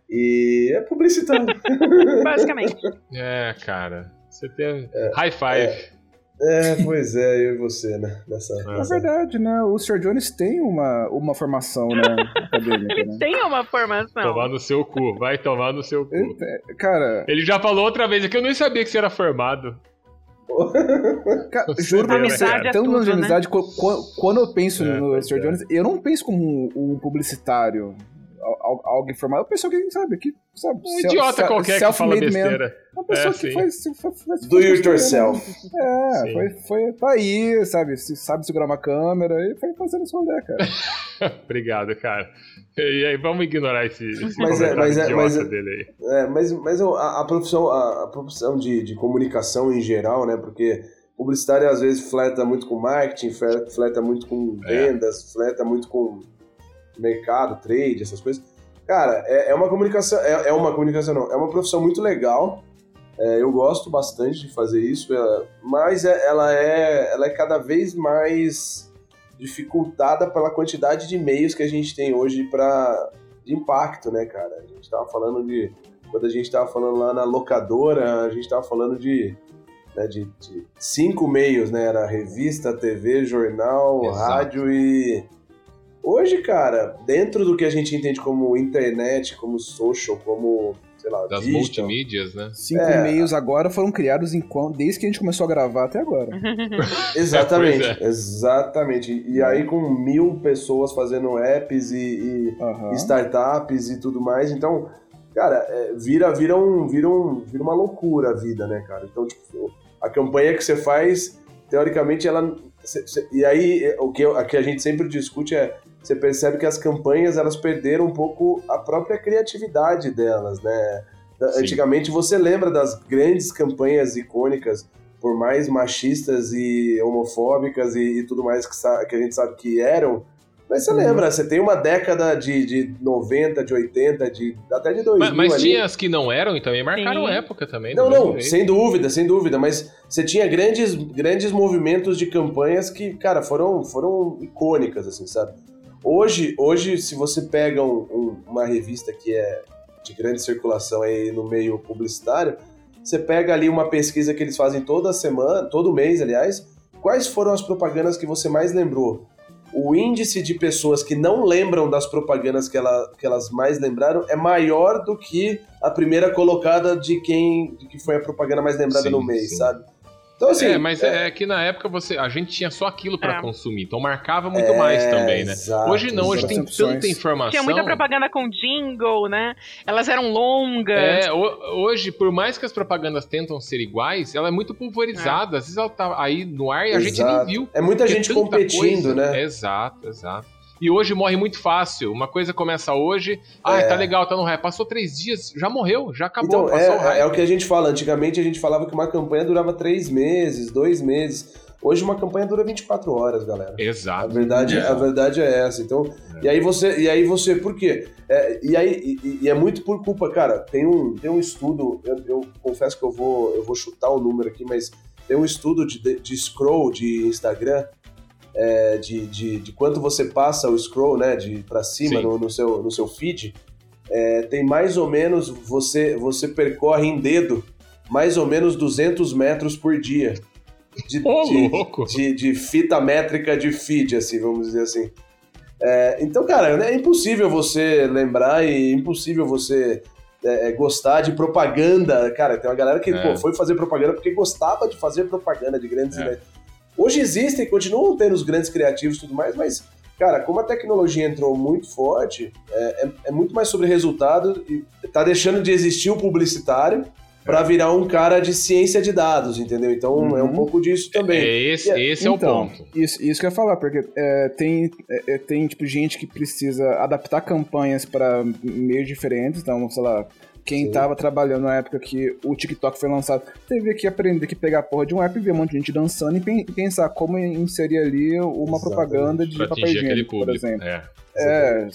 E é publicitário. Basicamente. É, cara. Você tem. High five. é, pois é, eu e você, né? Nessa, É. Na verdade, né? O Sr. Jones tem uma, uma formação né, acadêmica, Ele né? tem uma formação. Tomar no seu cu. Vai tomar no seu cu. Ele tem- Cara, Ele já falou outra vez aqui, eu nem sabia que você era formado. ca- Você juro pra né, você, cara? tanto Tudo, anos de né? amizade, qu- quando eu penso É, no Sr. é. Jones, eu não penso como um, um publicitário, al- al- alguém formado. Eu penso alguém, sabe, que, sabe, Um self- idiota self- qualquer que fala self-made man. besteira. Uma pessoa É, que sim. faz, faz, faz, Do it besteira, yourself. né? É, Sim. foi, foi, tá aí, sabe, se- sabe segurar uma câmera e foi fazendo isso rolê, cara. Obrigado, cara. E aí, vamos ignorar esse, esse Mas é- mas é- idiota mas é- dele aí. É, mas, mas a, a profissão, a, a profissão de, de comunicação em geral, né? Porque publicitário às vezes fleta muito com marketing, fle- fleta muito com É. vendas, fleta muito com mercado, trade, essas coisas. Cara, é, é uma comunicação, é, é uma comunicação não, é uma profissão muito legal. É, eu gosto bastante de fazer isso, é, mas é- ela, é, ela é cada vez mais dificultada pela quantidade de e-mails que a gente tem hoje para de impacto, né, cara? A gente tava falando de quando a gente tava falando lá na locadora, a gente tava falando de, né, de, de cinco meios, né? Era revista, TV, jornal, Exato. rádio e. Hoje, cara, dentro do que a gente entende como internet, como social, como, sei lá, Das digital, multimídias, né? Cinco É. e-mails agora foram criados em quando, desde que a gente começou a gravar até agora. Exatamente, Pois exatamente. E aí com mil pessoas fazendo apps e, e Aham. startups e tudo mais. Então, cara, é, vira, vira, um, vira, um, vira uma loucura a vida, né, cara? Então, tipo, a campanha que você faz, teoricamente, ela. cê- cê- e aí, é, o que, a que a gente sempre discute é. Você percebe que as campanhas elas perderam um pouco a própria criatividade delas, né? Sim. Antigamente você lembra das grandes campanhas icônicas, por mais machistas e homofóbicas e, e tudo mais que, que a gente sabe que eram, mas você Uhum. lembra, você tem uma década de, de 90, de 80, de, até de 2000 Mas, mas ali. tinha as que não eram e também marcaram Sim. época também. Não, mesmo não, jeito. sem dúvida, sem dúvida, mas você tinha grandes, grandes movimentos de campanhas que, cara, foram, foram icônicas, assim, sabe? Hoje, hoje se você pega um- um- uma revista que é de grande circulação aí no meio publicitário, você pega ali uma pesquisa que eles fazem toda semana, todo mês, aliás, quais foram as propagandas que você mais lembrou? o índice de pessoas que não lembram das propagandas que, ela, que elas mais lembraram é maior do que a primeira colocada de quem de que foi a propaganda mais lembrada Sim, no mês, sim. sabe? Então, assim. é, mas é... que na época você, a gente tinha só aquilo pra É. consumir, então marcava muito É, mais também, né? exato, hoje não, hoje tem exato. tanta informação. Tinha muita propaganda com jingle, né? Elas eram longas. É, ho- hoje, por mais que as propagandas tentam ser iguais, ela é muito pulverizada. Às vezes ela tá aí no ar e a gente nem Exato. viu. É muita gente competindo, coisa. né? Exato, exato. E hoje morre muito fácil. Uma coisa começa hoje, ah, É. tá legal, tá no hype. Passou três dias, já morreu, já acabou, Então, é, hype. é o que a gente fala. Antigamente a gente falava que uma campanha durava três meses, dois meses. Hoje uma campanha dura 24 horas, galera. A Exato. verdade, a verdade é essa. Então, e aí você, e aí você, por quê? É, e aí e, e é muito por culpa, cara. Tem um, tem um estudo. Eu, eu confesso que eu vou, eu vou chutar o número aqui, mas tem um estudo de, de, de scroll de Instagram. É, de, de, de quanto você passa o scroll, né, de para cima no, no seu, no seu feed, é, tem mais ou menos você você percorre em dedo mais ou menos 200 metros por dia de, Ô, de- de, de fita métrica de feed, assim, vamos dizer assim. É, então, cara, é impossível você lembrar e impossível você é, é, gostar de propaganda. Cara, tem uma galera que É. pô, foi fazer propaganda porque gostava de fazer propaganda de grandes É. Hoje existem, continuam tendo os grandes criativos e tudo mais, mas, cara, como a tecnologia entrou muito forte, é, é- é muito mais sobre resultado e tá deixando de existir o publicitário para virar um cara de ciência de dados, entendeu? Então é um Uhum. pouco disso também. É esse, esse é o Então, ponto. Isso, isso que eu ia falar, porque é, tem, é, é, tem tipo, gente que precisa adaptar campanhas para meios diferentes. Então, sei lá, quem Sim. tava trabalhando na época que o TikTok foi lançado teve que aprender que pegar a porra de um app, ver um monte de gente dançando e pen- pensar como inserir ali uma Exatamente. propaganda de Pra papel higiênico, por exemplo. É. É,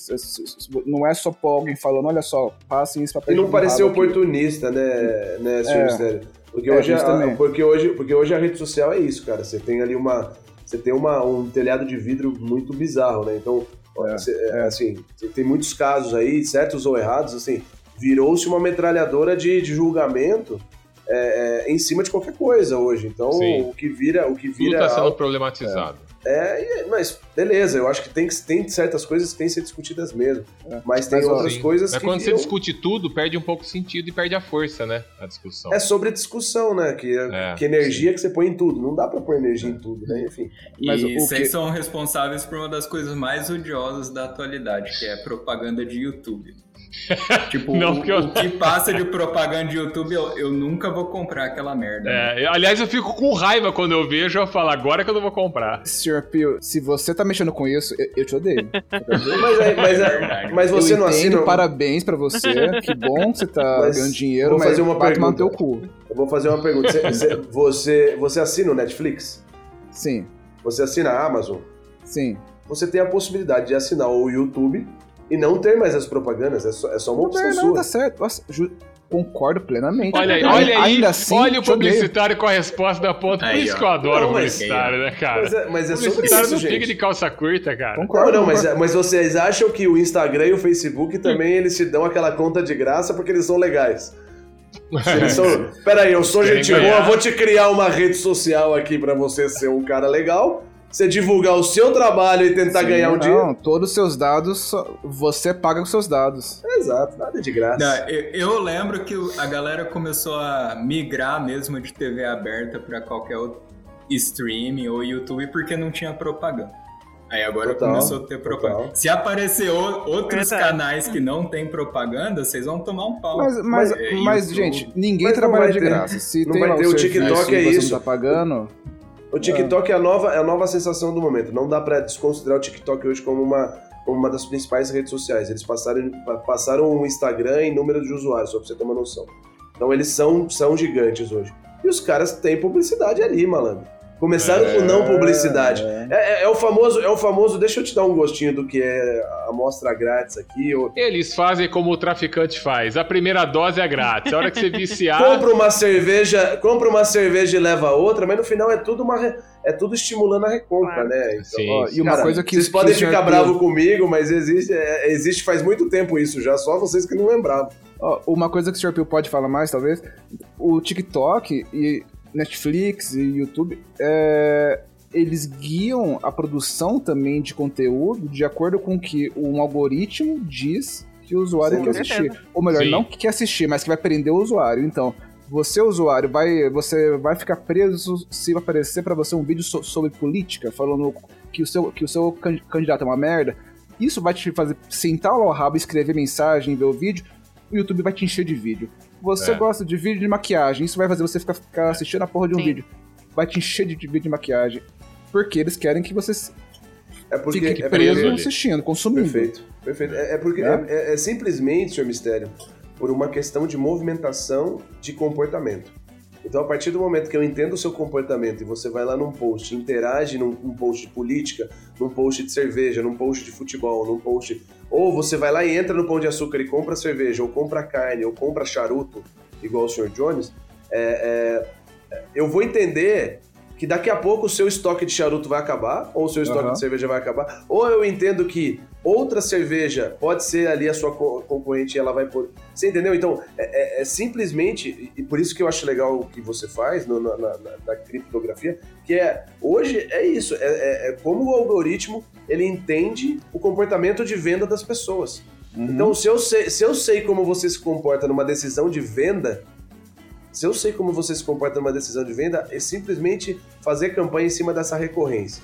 não é só pôr alguém falando, olha só, passem esse E papel não higiênico parecer aqui. oportunista, né, né, É. Porque, É, hoje a, porque, hoje, porque hoje a rede social é isso, cara. Você tem ali uma. Você tem uma, um telhado de vidro muito bizarro, né? Então, É, você- é, assim, você tem muitos casos aí, certos ou errados, assim, virou-se uma metralhadora de, de julgamento é, é, em cima de qualquer coisa hoje. Então, Sim. o que vira. O que Tudo vira tá sendo algo- problematizado. É, mas beleza, eu acho que tem, que- tem certas coisas que têm que ser discutidas mesmo. É. Mas tem Mas, outras Sim. coisas Mas que. quando você discute tudo, perde um pouco o sentido e perde a força, né? A discussão. É sobre discussão, né? Que, É, que energia que você põe em tudo. Não dá pra pôr energia em tudo, né? Enfim. Mas e vocês que- são responsáveis por uma das coisas mais odiosas da atualidade, que é a propaganda de YouTube. tipo, Não, o, eu- o que passa de propaganda de YouTube, eu, eu nunca vou comprar aquela merda. né? É, eu- aliás, eu fico com raiva quando eu vejo, eu falo, agora que eu não vou comprar. Sr. Se você tá mexendo com isso, eu, eu te odeio. Mas, aí- mas, é- verdade. mas você eu não entendo, assina. parabéns pra você, que bom que você tá Mas ganhando dinheiro, vou mas fazer uma no teu pergunta. cu. Eu vou fazer uma pergunta. Você, você, você, você assina o Netflix? Sim, Você assina a Amazon? sim. Você tem a possibilidade de assinar o YouTube e não ter mais as propagandas. É só, é só uma Não, opção não, sua. tá certo. Nossa, ju- concordo plenamente. Olha aí, Ainda- olha aí, Ainda assim, olha o odeio. publicitário com a resposta da ponta. Por isso ó. que eu adoro Não, o publicitário, né, cara? Mas é, mas é o publicitário isso, não fica de calça curta, cara. Concordo, Não, não, mas, concordo. mas vocês acham que o Instagram e o Facebook também eles te dão aquela conta de graça porque eles são legais? São... Peraí, eu sou Querem gente boa, ganhar. vou te criar uma rede social aqui pra você ser um cara legal, você divulgar o seu trabalho e tentar Sim, ganhar um não, dinheiro. todos os seus dados, você paga com seus dados. Exato, nada de graça. Não, eu, eu lembro que a galera começou a migrar mesmo de TV aberta pra qualquer outro streaming ou YouTube porque não tinha propaganda. Aí agora Total, começou a ter propaganda. total. Se aparecer o- outros canais que não tem propaganda, vocês vão tomar um pau. Mas, mas, É, mas, gente, ninguém Mas não trabalha de ter. graça. Se Não tem vai ter, o TikTok é você isso. não tá pagando, O TikTok é a nova, é a nova sensação do momento. Não dá pra desconsiderar o TikTok hoje como uma, como uma das principais redes sociais. Eles passaram, pa- passaram o Instagram em número de usuários, só pra você ter uma noção. Então eles são, são gigantes hoje. E os caras têm publicidade ali, malandro. Começaram com não publicidade. É, é- é o famoso, é o famoso, deixa eu te dar um gostinho do que é a amostra grátis aqui. ou- Eles fazem como o traficante faz. A primeira dose é grátis. A hora que você viciar. Compra uma cerveja, compra uma cerveja e leva outra, mas no final é tudo uma é tudo estimulando a recompra, Claro. né? Então, Sim, Ó, e uma Cara, coisa que vocês que podem ficar Pio- bravo comigo, mas existe, é, existe faz muito tempo isso já, só vocês que não lembravam. Ó, uma coisa que o Sr. Pio pode falar mais, talvez, o TikTok e Netflix e YouTube, é, eles guiam a produção também de conteúdo de acordo com o que um algoritmo diz que o usuário Sim, quer assistir. certeza. Ou melhor, Sim. não que quer assistir, mas que vai prender o usuário. Então, você, usuário, vai, você vai ficar preso se aparecer pra você um vídeo so- sobre política, falando que o seu, que o seu can- candidato é uma merda. Isso vai te fazer sentar lá o rabo, escrever mensagem, ver o vídeo. O YouTube vai te encher de vídeo. Você É. gosta de vídeo de maquiagem, isso vai fazer você ficar, ficar assistindo a porra de um Sim. vídeo. Vai te encher de, de vídeo de maquiagem. Porque eles querem que você É porque fique é preso ali. assistindo, consumindo. Perfeito, perfeito. É, é porque Né? é, é- é simplesmente, senhor Mistério, por uma questão de movimentação de comportamento. Então, a partir do momento que eu entendo o seu comportamento e você vai lá num post, interage num, num post de política, num post de cerveja, num post de futebol, num post. Ou você vai lá e entra no Pão de Açúcar e compra cerveja, ou compra carne, ou compra charuto, igual o senhor Jones, é, é, eu vou entender que daqui a pouco o seu estoque de charuto vai acabar, ou o seu estoque Aham. de cerveja vai acabar, ou eu entendo que outra cerveja pode ser ali a sua co- concorrente e ela vai por. Você entendeu? Então, é, é- é simplesmente, e por isso que eu acho legal o que você faz no- na, na- na- na criptografia, que é, hoje é isso, é, é- é como o algoritmo ele entende o comportamento de venda das pessoas. Uhum. Então, se eu, sei, se eu sei como você se comporta numa decisão de venda, se eu sei como você se comporta numa decisão de venda, é simplesmente fazer campanha em cima dessa recorrência.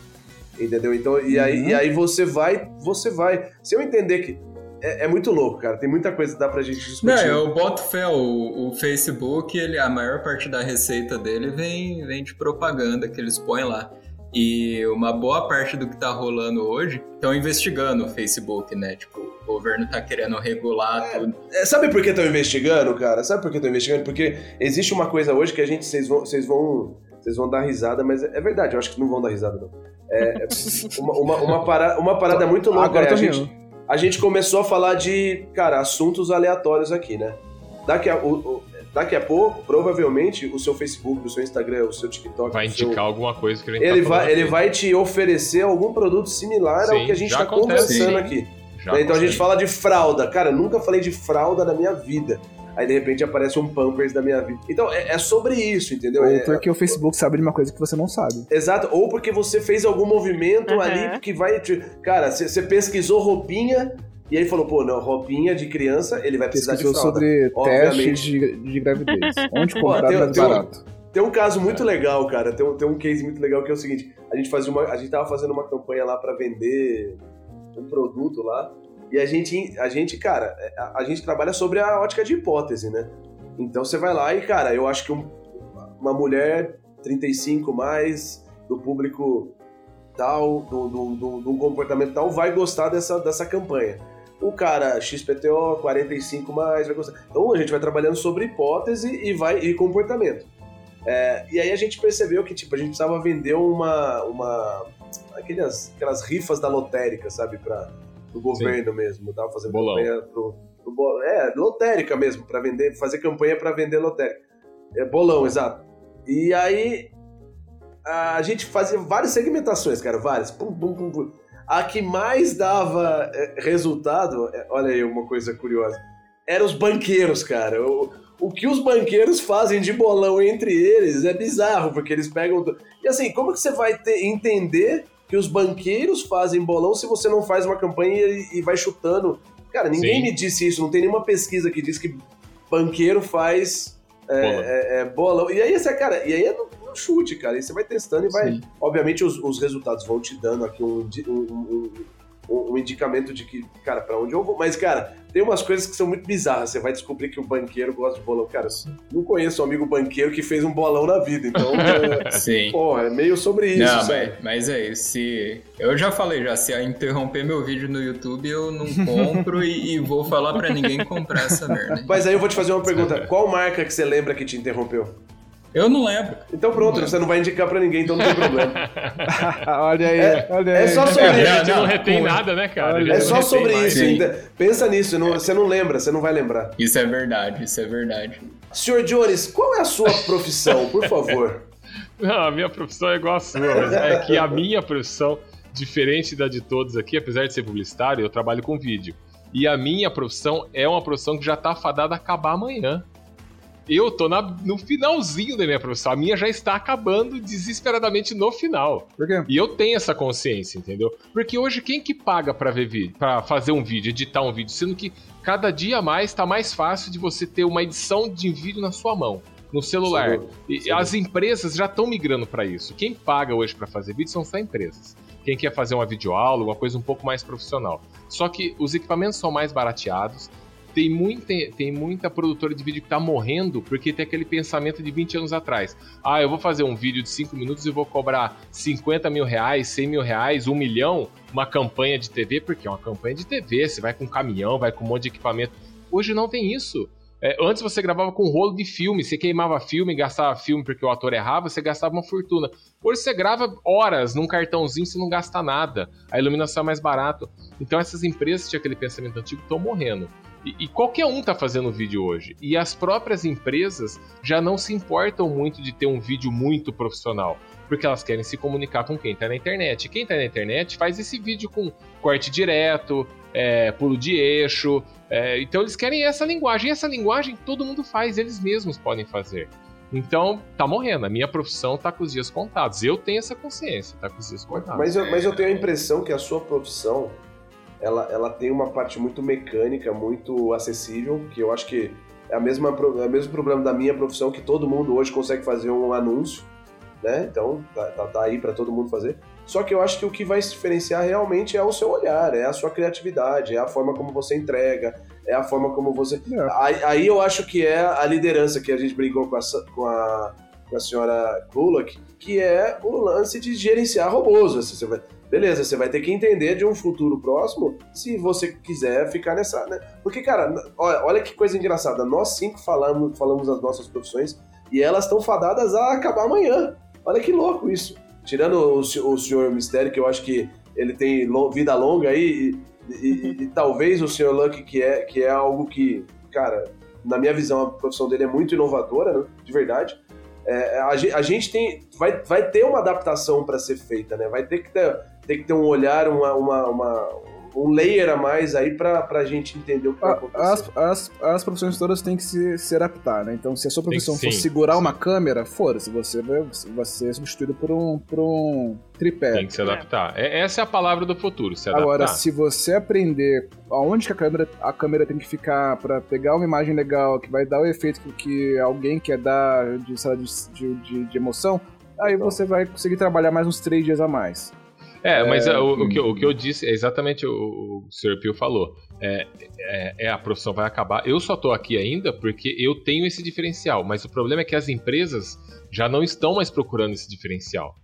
Entendeu? Então, e aí, Uhum. e aí você vai, você vai. Se eu entender que. É, é muito louco, cara. Tem muita coisa que dá pra gente discutir. Não, eu boto fé, o, o Facebook, ele, a maior parte da receita dele vem, vem de propaganda que eles põem lá. E uma boa parte do que tá rolando hoje estão investigando o Facebook, né? Tipo, o governo tá querendo regular tudo. É, sabe por que estão investigando, cara? Sabe por que estão investigando? Porque existe uma coisa hoje que a gente. Vocês vão. Vocês vão, vocês vão dar risada, mas é verdade, eu acho que não vão dar risada, não. É, é uma, uma, uma, para- uma parada muito louca. Agora é, a, gente, a gente começou a falar de, cara, assuntos aleatórios aqui, né? Daqui a, o- o- daqui a pouco, provavelmente, o seu Facebook, o seu Instagram, o seu TikTok. Vai o seu- indicar alguma coisa que a gente ele tá vai, ele aqui. vai te oferecer algum produto similar ao Sim, que a gente está conversando sim. aqui. Já Né? Então a gente fala de fralda. Cara, eu nunca falei de fralda na minha vida. Aí de repente aparece um Pampers da minha vida. Então é, é sobre isso, entendeu? Ou É- porque o Facebook sabe de uma coisa que você não sabe. Exato, ou porque você fez algum movimento Uhum. ali que vai. te- Cara, você pesquisou roupinha e aí falou, pô, não, roupinha de criança, ele vai precisar Pesquisou de fralda. sobre obviamente. testes de, de gravidez. Onde Pô, comprar tem- mais tem um- barato. Tem um caso muito legal, cara. Tem um, tem um case muito legal que é o seguinte: a gente fazia uma, a gente tava fazendo uma campanha lá pra vender um produto lá e a gente, a gente, cara, a, a gente trabalha sobre a ótica de hipótese, né? Então você vai lá e, cara, eu acho que um- uma mulher 35 mais do público tal, do, do, do, do comportamento tal, vai gostar dessa, dessa campanha. O cara XPTO 45 mais vai gostar. Então a gente vai trabalhando sobre hipótese e vai e comportamento. É, e aí a gente percebeu que tipo a gente precisava vender uma uma aquelas, aquelas rifas da lotérica, sabe, para o governo mesmo. Eu tava fazendo Bolão. campanha pro, pro é, lotérica mesmo, para vender, fazer campanha para vender lotérica. É bolão, exato. E aí a gente fazia várias segmentações, cara, várias. Pum, pum, pum, pum. A que mais dava é, resultado, é, olha aí uma coisa curiosa, eram os banqueiros, cara. O, o que os banqueiros fazem de bolão entre eles é bizarro, porque eles pegam. E assim, como que você vai ter, entender que os banqueiros fazem bolão se você não faz uma campanha e, e vai chutando? Cara, ninguém Sim. me disse isso, não tem nenhuma pesquisa que diz que banqueiro faz é, Bolão. é, é, bolão. E aí, você, cara, e aí é no, no chute, cara. E você vai testando e vai. Sim. Obviamente, os, os resultados vão te dando aqui um, um, um, um- um indicamento de que, cara, pra onde eu vou. Mas, cara, tem umas coisas que são muito bizarras. Você vai descobrir que o banqueiro gosta de bolão. Cara, eu não conheço um amigo banqueiro que fez um bolão na vida. Então, é, Sim. porra, é meio sobre isso. Não, mas, mas é isso. Se, eu já falei já, se interromper meu vídeo no YouTube, eu não compro e, e vou falar pra ninguém comprar essa merda. Mas aí eu vou te fazer uma pergunta. Qual marca que você lembra que te interrompeu? Eu não lembro. Então pronto, você não vai indicar pra ninguém, então não tem problema. olha aí, É- olha é aí. só sobre- É, a Não, não, não, retém nada, né, cara? Olha, É não só sobre mais. isso. Ainda. Pensa nisso, não- você não lembra, você não vai lembrar. Isso é verdade, isso é verdade. Senhor Jones, qual é a sua profissão, por favor? Não, a minha profissão é igual a sua, mas é que a minha profissão, diferente da de todos aqui, apesar de ser publicitário, eu trabalho com vídeo. E a minha profissão é uma profissão que já tá fadada a acabar amanhã. Eu tô na- no finalzinho da minha profissão. A minha já está acabando desesperadamente no final. Por quê? E eu tenho essa consciência, entendeu? Porque hoje quem que paga pra ver vídeo, para fazer um vídeo, editar um vídeo, sendo que cada dia mais tá mais fácil de você ter uma edição de vídeo na sua mão, no celular. E sem as empresas já estão migrando pra isso. Quem paga hoje pra fazer vídeo são só empresas. Quem quer fazer uma videoaula, uma coisa um pouco mais profissional. Só que os equipamentos são mais barateados. Tem muita, tem muita produtora de vídeo que tá morrendo porque tem aquele pensamento de 20 anos atrás. Ah, eu vou fazer um vídeo de 5 minutos e vou cobrar 50 mil reais, 100 mil reais, 1 milhão, uma campanha de TV, porque é uma campanha de TV. Você vai com caminhão, vai com um monte de equipamento. Hoje não tem isso. É, antes você gravava com rolo de filme, você queimava filme, gastava filme porque o ator errava, você gastava uma fortuna. Hoje você grava horas num cartãozinho, você não gasta nada. A iluminação é mais barato. Então essas empresas que tinham aquele pensamento antigo estão morrendo. E, e qualquer um tá fazendo vídeo hoje. E as próprias empresas já não se importam muito de ter um vídeo muito profissional. Porque elas querem se comunicar com quem tá na internet. Quem tá na internet faz esse vídeo com corte direto, é, pulo de eixo. é, então eles querem essa linguagem. E essa linguagem todo mundo faz, eles mesmos podem fazer. Então, tá morrendo. A minha profissão tá com os dias contados. Eu tenho essa consciência, tá com os dias contados. Mas eu, mas eu tenho a impressão que a sua profissão ela, ela tem uma parte muito mecânica, muito acessível, que eu acho que é, a mesma, é o mesmo problema da minha profissão, que todo mundo hoje consegue fazer um anúncio, né? Então tá, tá- tá aí para todo mundo fazer. Só que eu acho que o que vai se diferenciar realmente é o seu olhar, é a sua criatividade, é a forma como você entrega, é a forma como você. É. Aí, aí eu acho que é a liderança que a gente brigou com a, com a, com a senhora Kulak, que é o lance de gerenciar robôs. Assim, você vai- beleza, você vai ter que entender de um futuro próximo se você quiser ficar nessa. Né? Porque, cara, olha, olha que coisa engraçada. Nós cinco falamos, falamos das nossas profissões e elas estão fadadas a acabar amanhã. Olha que louco isso. Tirando o, o senhor Mistério, que eu acho que ele tem vida longa aí, e, e- e talvez o senhor Luck, que é, que é algo que, cara, na minha visão, a profissão dele é muito inovadora, né? de verdade. É, a, a gente tem. Vai, vai ter uma adaptação para ser feita, né? Vai ter que ter, ter que ter um olhar, uma, uma, uma- um layer a mais aí pra, pra gente entender o que vai A- acontecer. As, as, as profissões todas têm que se, se adaptar, né? Então, se a sua Tem que profissão for segurar uma câmera, foda-se, você vai, você vai ser substituído por um, por um tripé. Tem que se adaptar. É- essa é a palavra do futuro, se adaptar. Agora, se você aprender aonde que a câmera, a câmera tem que ficar pra pegar uma imagem legal, que vai dar o efeito que, que alguém quer dar de, lá, de, de, de- de emoção, aí você vai conseguir trabalhar mais uns três dias a mais. É, mas É, é, o, o que, eu- o que eu disse é exatamente o, o, o Sr. Pio falou. É, é, é, a profissão vai acabar. Eu só tô aqui ainda porque eu tenho esse diferencial. Mas o problema é que as empresas já não estão mais procurando esse diferencial.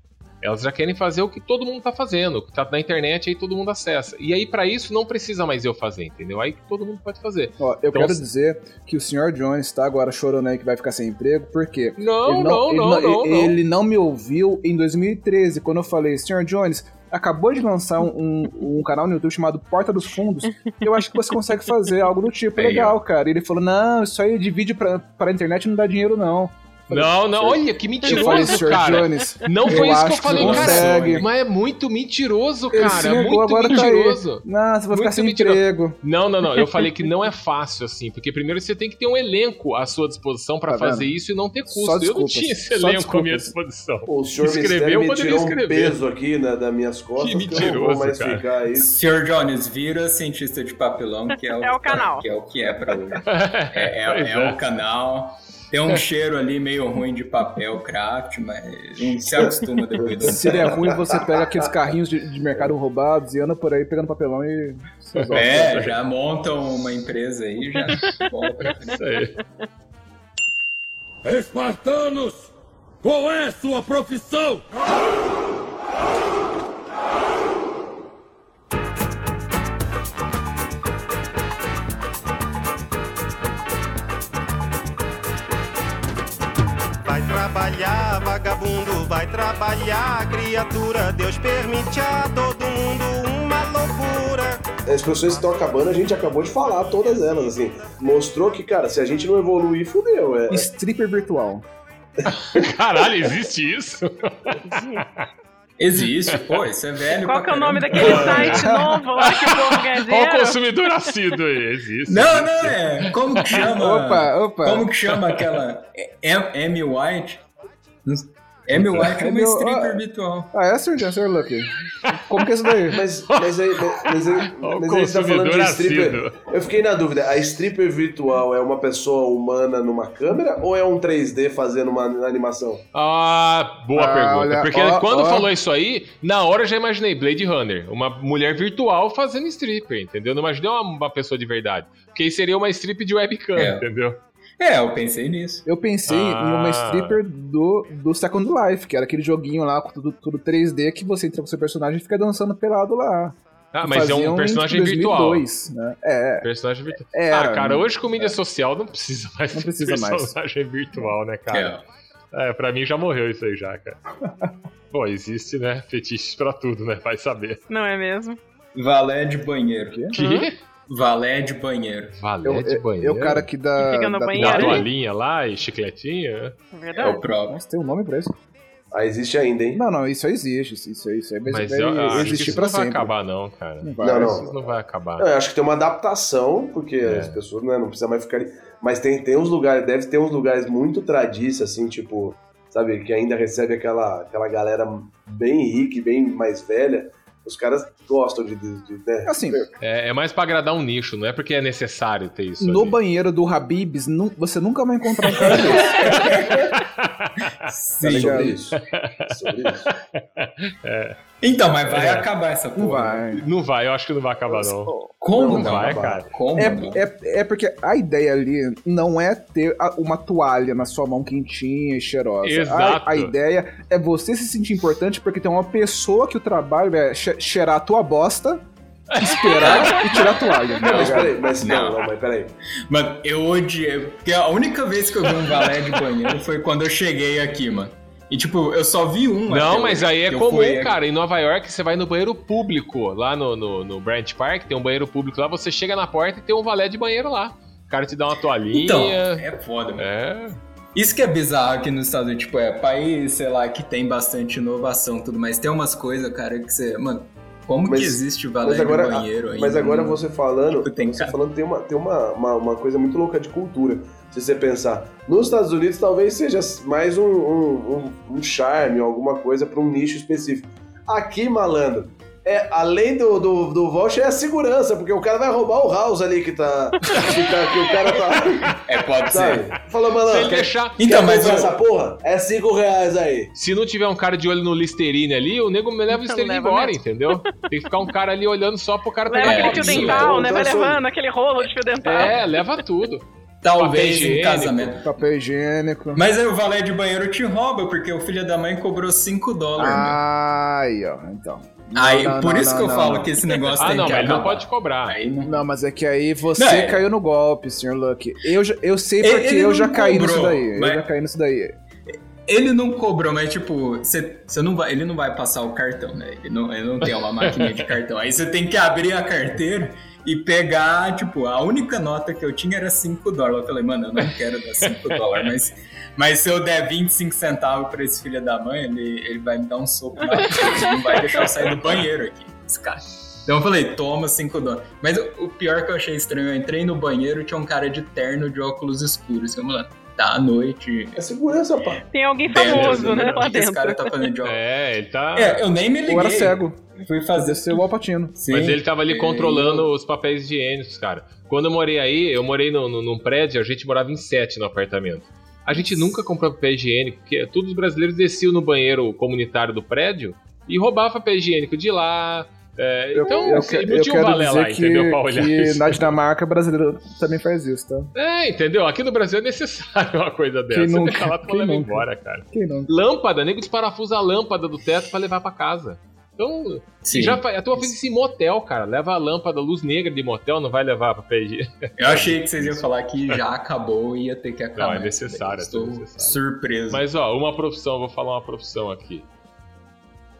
Elas já querem fazer o que todo mundo tá fazendo, o que tá na internet aí todo mundo acessa. E aí, pra isso, não precisa mais eu fazer, entendeu? Aí todo mundo pode fazer. Ó, eu Então, quero se- dizer que o Sr. Jones tá agora chorando aí que vai ficar sem emprego, por quê? Não, ele não, ele não, não, não. ele não me ouviu em 2013, quando eu falei, Sr. Jones, acabou de lançar um, um- um canal no YouTube chamado Porta dos Fundos, eu acho que você consegue fazer algo do tipo legal, cara. E ele falou, não, isso aí de vídeo pra, pra internet não dá dinheiro, não. Não, não, olha que Eu mentiroso, falei, Sr. cara. Jones, Não foi eu isso que eu falei, você cara. consegue. Mas é muito mentiroso, cara. Muito agora tá aí. mentiroso. Não, você vai ficar sem mentiroso. emprego. Não, não, não. Eu falei que não é fácil assim, porque primeiro você tem que ter um elenco à sua disposição pra Tá vendo? fazer isso e não ter custo. Só eu não desculpas. tinha esse Só elenco à minha disposição. O senhor Escreveu, me poderia tirou um escrever. peso aqui na, das minhas costas, Que que, vou mentiroso, mais cara. ficar aí. Sr. Jones, vira cientista de papelão, que é o, É o canal. Que é o que é pra hoje. É, é- é o canal. Tem um cheiro ali meio ruim de papel craft, mas não se acostuma depois do Se der ruim, você pega aqueles carrinhos de, de mercado roubados e anda por aí pegando papelão e... É, já montam uma empresa aí, já bola pra frente. Isso aí. Espartanos, qual é sua profissão? Vagabundo, vai trabalhar, criatura. Deus permite a todo mundo uma loucura. As que estão acabando, a gente acabou de falar todas elas, assim. Mostrou que, cara, se a gente não evoluir, fudeu. É, Stripper virtual. Caralho, existe isso? Existe, pô, isso é velho Qual que é o nome daquele site novo lá que o povo ganha Qual consumidor assíduo aí? Existe. Não, não, é. Como que chama? Opa, opa. Como que chama aquela. É- Amy White? Amy White é uma Amy- stripper ah. virtual. Ah, é, Sr. Sr. Lucky? Como que é isso daí? Mas, mas aí, mas aí, o mas aí você tá falando de stripper. Eu fiquei na dúvida, a stripper virtual é uma pessoa humana numa câmera ou é um 3D fazendo uma animação? Ah, boa Ah, pergunta. olha, Porque ó, quando ó. falou isso aí, na hora eu já imaginei Blade Runner, uma mulher virtual fazendo stripper, entendeu? Não imaginei uma, uma pessoa de verdade. Porque aí seria uma strip de webcam, É. entendeu? É, eu pensei nisso. Eu pensei Ah. em uma stripper do, do Second Life, que era aquele joguinho lá com tudo, tudo 3D que você entra com seu personagem e fica dançando pelado lá. Ah, mas é um em, personagem tipo, virtual. 2002, né? É, Personagem virtual. é. ah, cara, hoje com mídia social não precisa mais Não precisa mais. personagem virtual, né, cara? É. É. pra mim já morreu isso aí já, cara. Pô, existe, né? Fetiches pra tudo, né? Vai saber. Não é mesmo? Valé de banheiro. Que? Valé de banheiro. Valé Eu, de eu, banheiro. eu, cara que dá. Que fica no dá- banheiro. Dá ali? toalhinha lá e chicletinha. É É verdade? o próprio. Nossa, tem um nome pra isso? Ah, existe ainda, hein? Não, não, isso existe. Isso, isso, isso aí vai, Mas vai eu acho que existir isso pra não vai sempre. acabar, não, cara. Não vai. Não, não. Isso não vai acabar. Não, eu acho que tem uma adaptação, porque É. as pessoas né, não precisam mais ficar ali. Mas tem, tem uns lugares, deve ter uns lugares muito tradiça, assim, tipo, sabe, que ainda recebe aquela, aquela galera bem rica e bem mais velha. Os caras gostam de. de, de né? Assim, É, é mais pra agradar um nicho, não é porque é necessário ter isso. no ali. banheiro do Habibs, nu- você nunca vai encontrar um cara desse. É Sim. sobre isso. É sobre isso. Então, mas vai É. acabar essa Não porra. vai. Não vai, eu acho que não vai acabar, não. Como Não não? vai, acabar. cara. Como É, não? é, é porque a ideia ali não é ter uma toalha na sua mão quentinha e cheirosa. Exato. A, a ideia é você se sentir importante porque tem uma pessoa que o trabalho é che- cheirar a tua bosta, esperar e tirar a toalha. tá Não, mas peraí, mas não, Não. não, mas peraí. Mano, eu odiei. Porque a única vez que eu vi um valé de banheiro foi quando eu cheguei aqui, mano. E tipo, eu só vi um. Não, mas aí é comum, fui- cara. Em Nova York, você vai no banheiro público, lá no, no, no Branch Park, tem um banheiro público lá, você chega na porta e tem um valé de banheiro lá. O cara te dá uma toalhinha. Então, é foda, mano. É. Isso que é bizarro aqui nos Estados Unidos, tipo, é país, sei lá, que tem bastante inovação e tudo, mas tem umas coisas, cara, que você. Mano, como Mas- que existe o valé Mas agora, de banheiro ainda? mas agora no- você falando, tem você cara. falando tem, uma, tem uma, uma, uma coisa muito louca de cultura. Se você pensar, nos Estados Unidos talvez seja mais um, um, um, um charme, alguma coisa para um nicho específico. Aqui, malandro, é, além do, do, do voucher, é a segurança, porque o cara vai roubar o house ali que tá. que, tá, que o cara tá. É, pode Sabe? ser. Falou, Se malandro. ele Quer, deixar. Então, quer mas eu- essa porra? É cinco reais aí. Se não tiver um cara de olho no Listerine ali, o nego me leva o Listerine Leva embora, mesmo. entendeu? Tem que ficar um cara ali olhando só pro cara Leva pegar aquele a fio dental, né? Vai Então, levando aquele rolo de fio dental. É, leva tudo. Talvez Papel em higiênico. casamento. Papel higiênico. Mas aí o valé de banheiro te rouba, porque o filho da mãe cobrou 5 dólares. meu. Ai, ó, então. Não, Aí, não, por não, isso não, que eu não, falo não. que esse negócio Ah, tem não, que mas ele não pode cobrar. Aí não. Não, mas é que aí você Não, é- caiu no golpe, Sr. Lucky. Eu, eu sei Ele- porque ele eu já caí cobrou, nisso daí. mas- Eu já caí nisso daí. Ele não cobrou, mas tipo, você você não vai, ele não vai passar o cartão, né? Ele não, ele não tem uma máquina de cartão. Aí você tem que abrir a carteira e pegar, tipo, a única nota que eu tinha era 5 dólares. Eu falei, mano, eu não quero dar 5 dólares, mas, mas se eu der 25 centavos pra esse filho da mãe, ele, ele vai me dar um soco na. Ele não vai deixar eu sair do banheiro aqui, esse cara. Então eu falei, toma 5 dólares. Mas o, o pior que eu achei estranho, eu entrei no banheiro, tinha um cara de terno de óculos escuros. Eu falei, tá à noite, É segurança, pá. Tem alguém famoso, né? né? Lá O que esse dentro. cara tá fazendo de óculos? É, ele tá. É, eu nem me liguei. Ou era cego. Fui fazer o Alpatino. Sim. Mas ele tava ali controlando os papéis higiênicos, cara. Quando eu morei aí, eu morei no, no- num prédio, a gente morava em sete no apartamento. A gente nunca comprou papel higiênico, porque todos os brasileiros desciam no banheiro comunitário do prédio e roubavam papel higiênico de lá. É, Eu, então, eu, assim, que- não eu tinha um dizer lá, entendeu? Pra que, olhar que isso. na Dinamarca brasileiro também faz isso, tá? É, entendeu? Aqui no Brasil é necessário uma coisa dessa. Você nunca? deixa lá, Quem leva nunca? embora, cara. Quem não? Lâmpada, nego desparafusa a lâmpada do teto pra levar pra casa. Então, Sim. já, a tua fez isso em motel, cara. Leva a lâmpada, luz negra de motel, não vai levar papel higiênico. Eu achei que vocês iam falar que já acabou e ia ter que acabar. Não, é necessário, é Estou necessário. surpreso. Mas, ó, uma profissão, vou falar uma profissão aqui.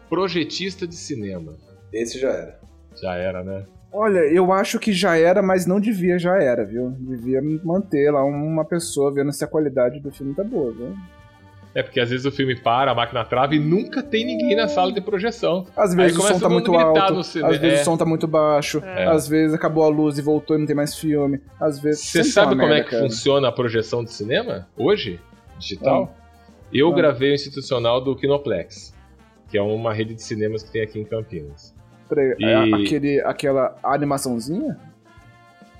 Projetista de cinema. Esse já era. Já era, né? Olha, eu acho que já era, mas não devia já era, viu? Devia manter lá uma pessoa vendo se a qualidade do filme tá boa, viu? É porque às vezes o filme para, a máquina trava e nunca tem ninguém na sala de projeção. Às vezes Aí o som tá muito alto, às vezes É. o som tá muito baixo, É. às vezes acabou a luz e voltou e não tem mais filme, às vezes... Você sabe como é merda, que cara. funciona a projeção de cinema hoje? Digital? Eu Ah. gravei o institucional do Kinoplex, que é uma rede de cinemas que tem aqui em Campinas. Peraí, E- é aquele, aquela animaçãozinha?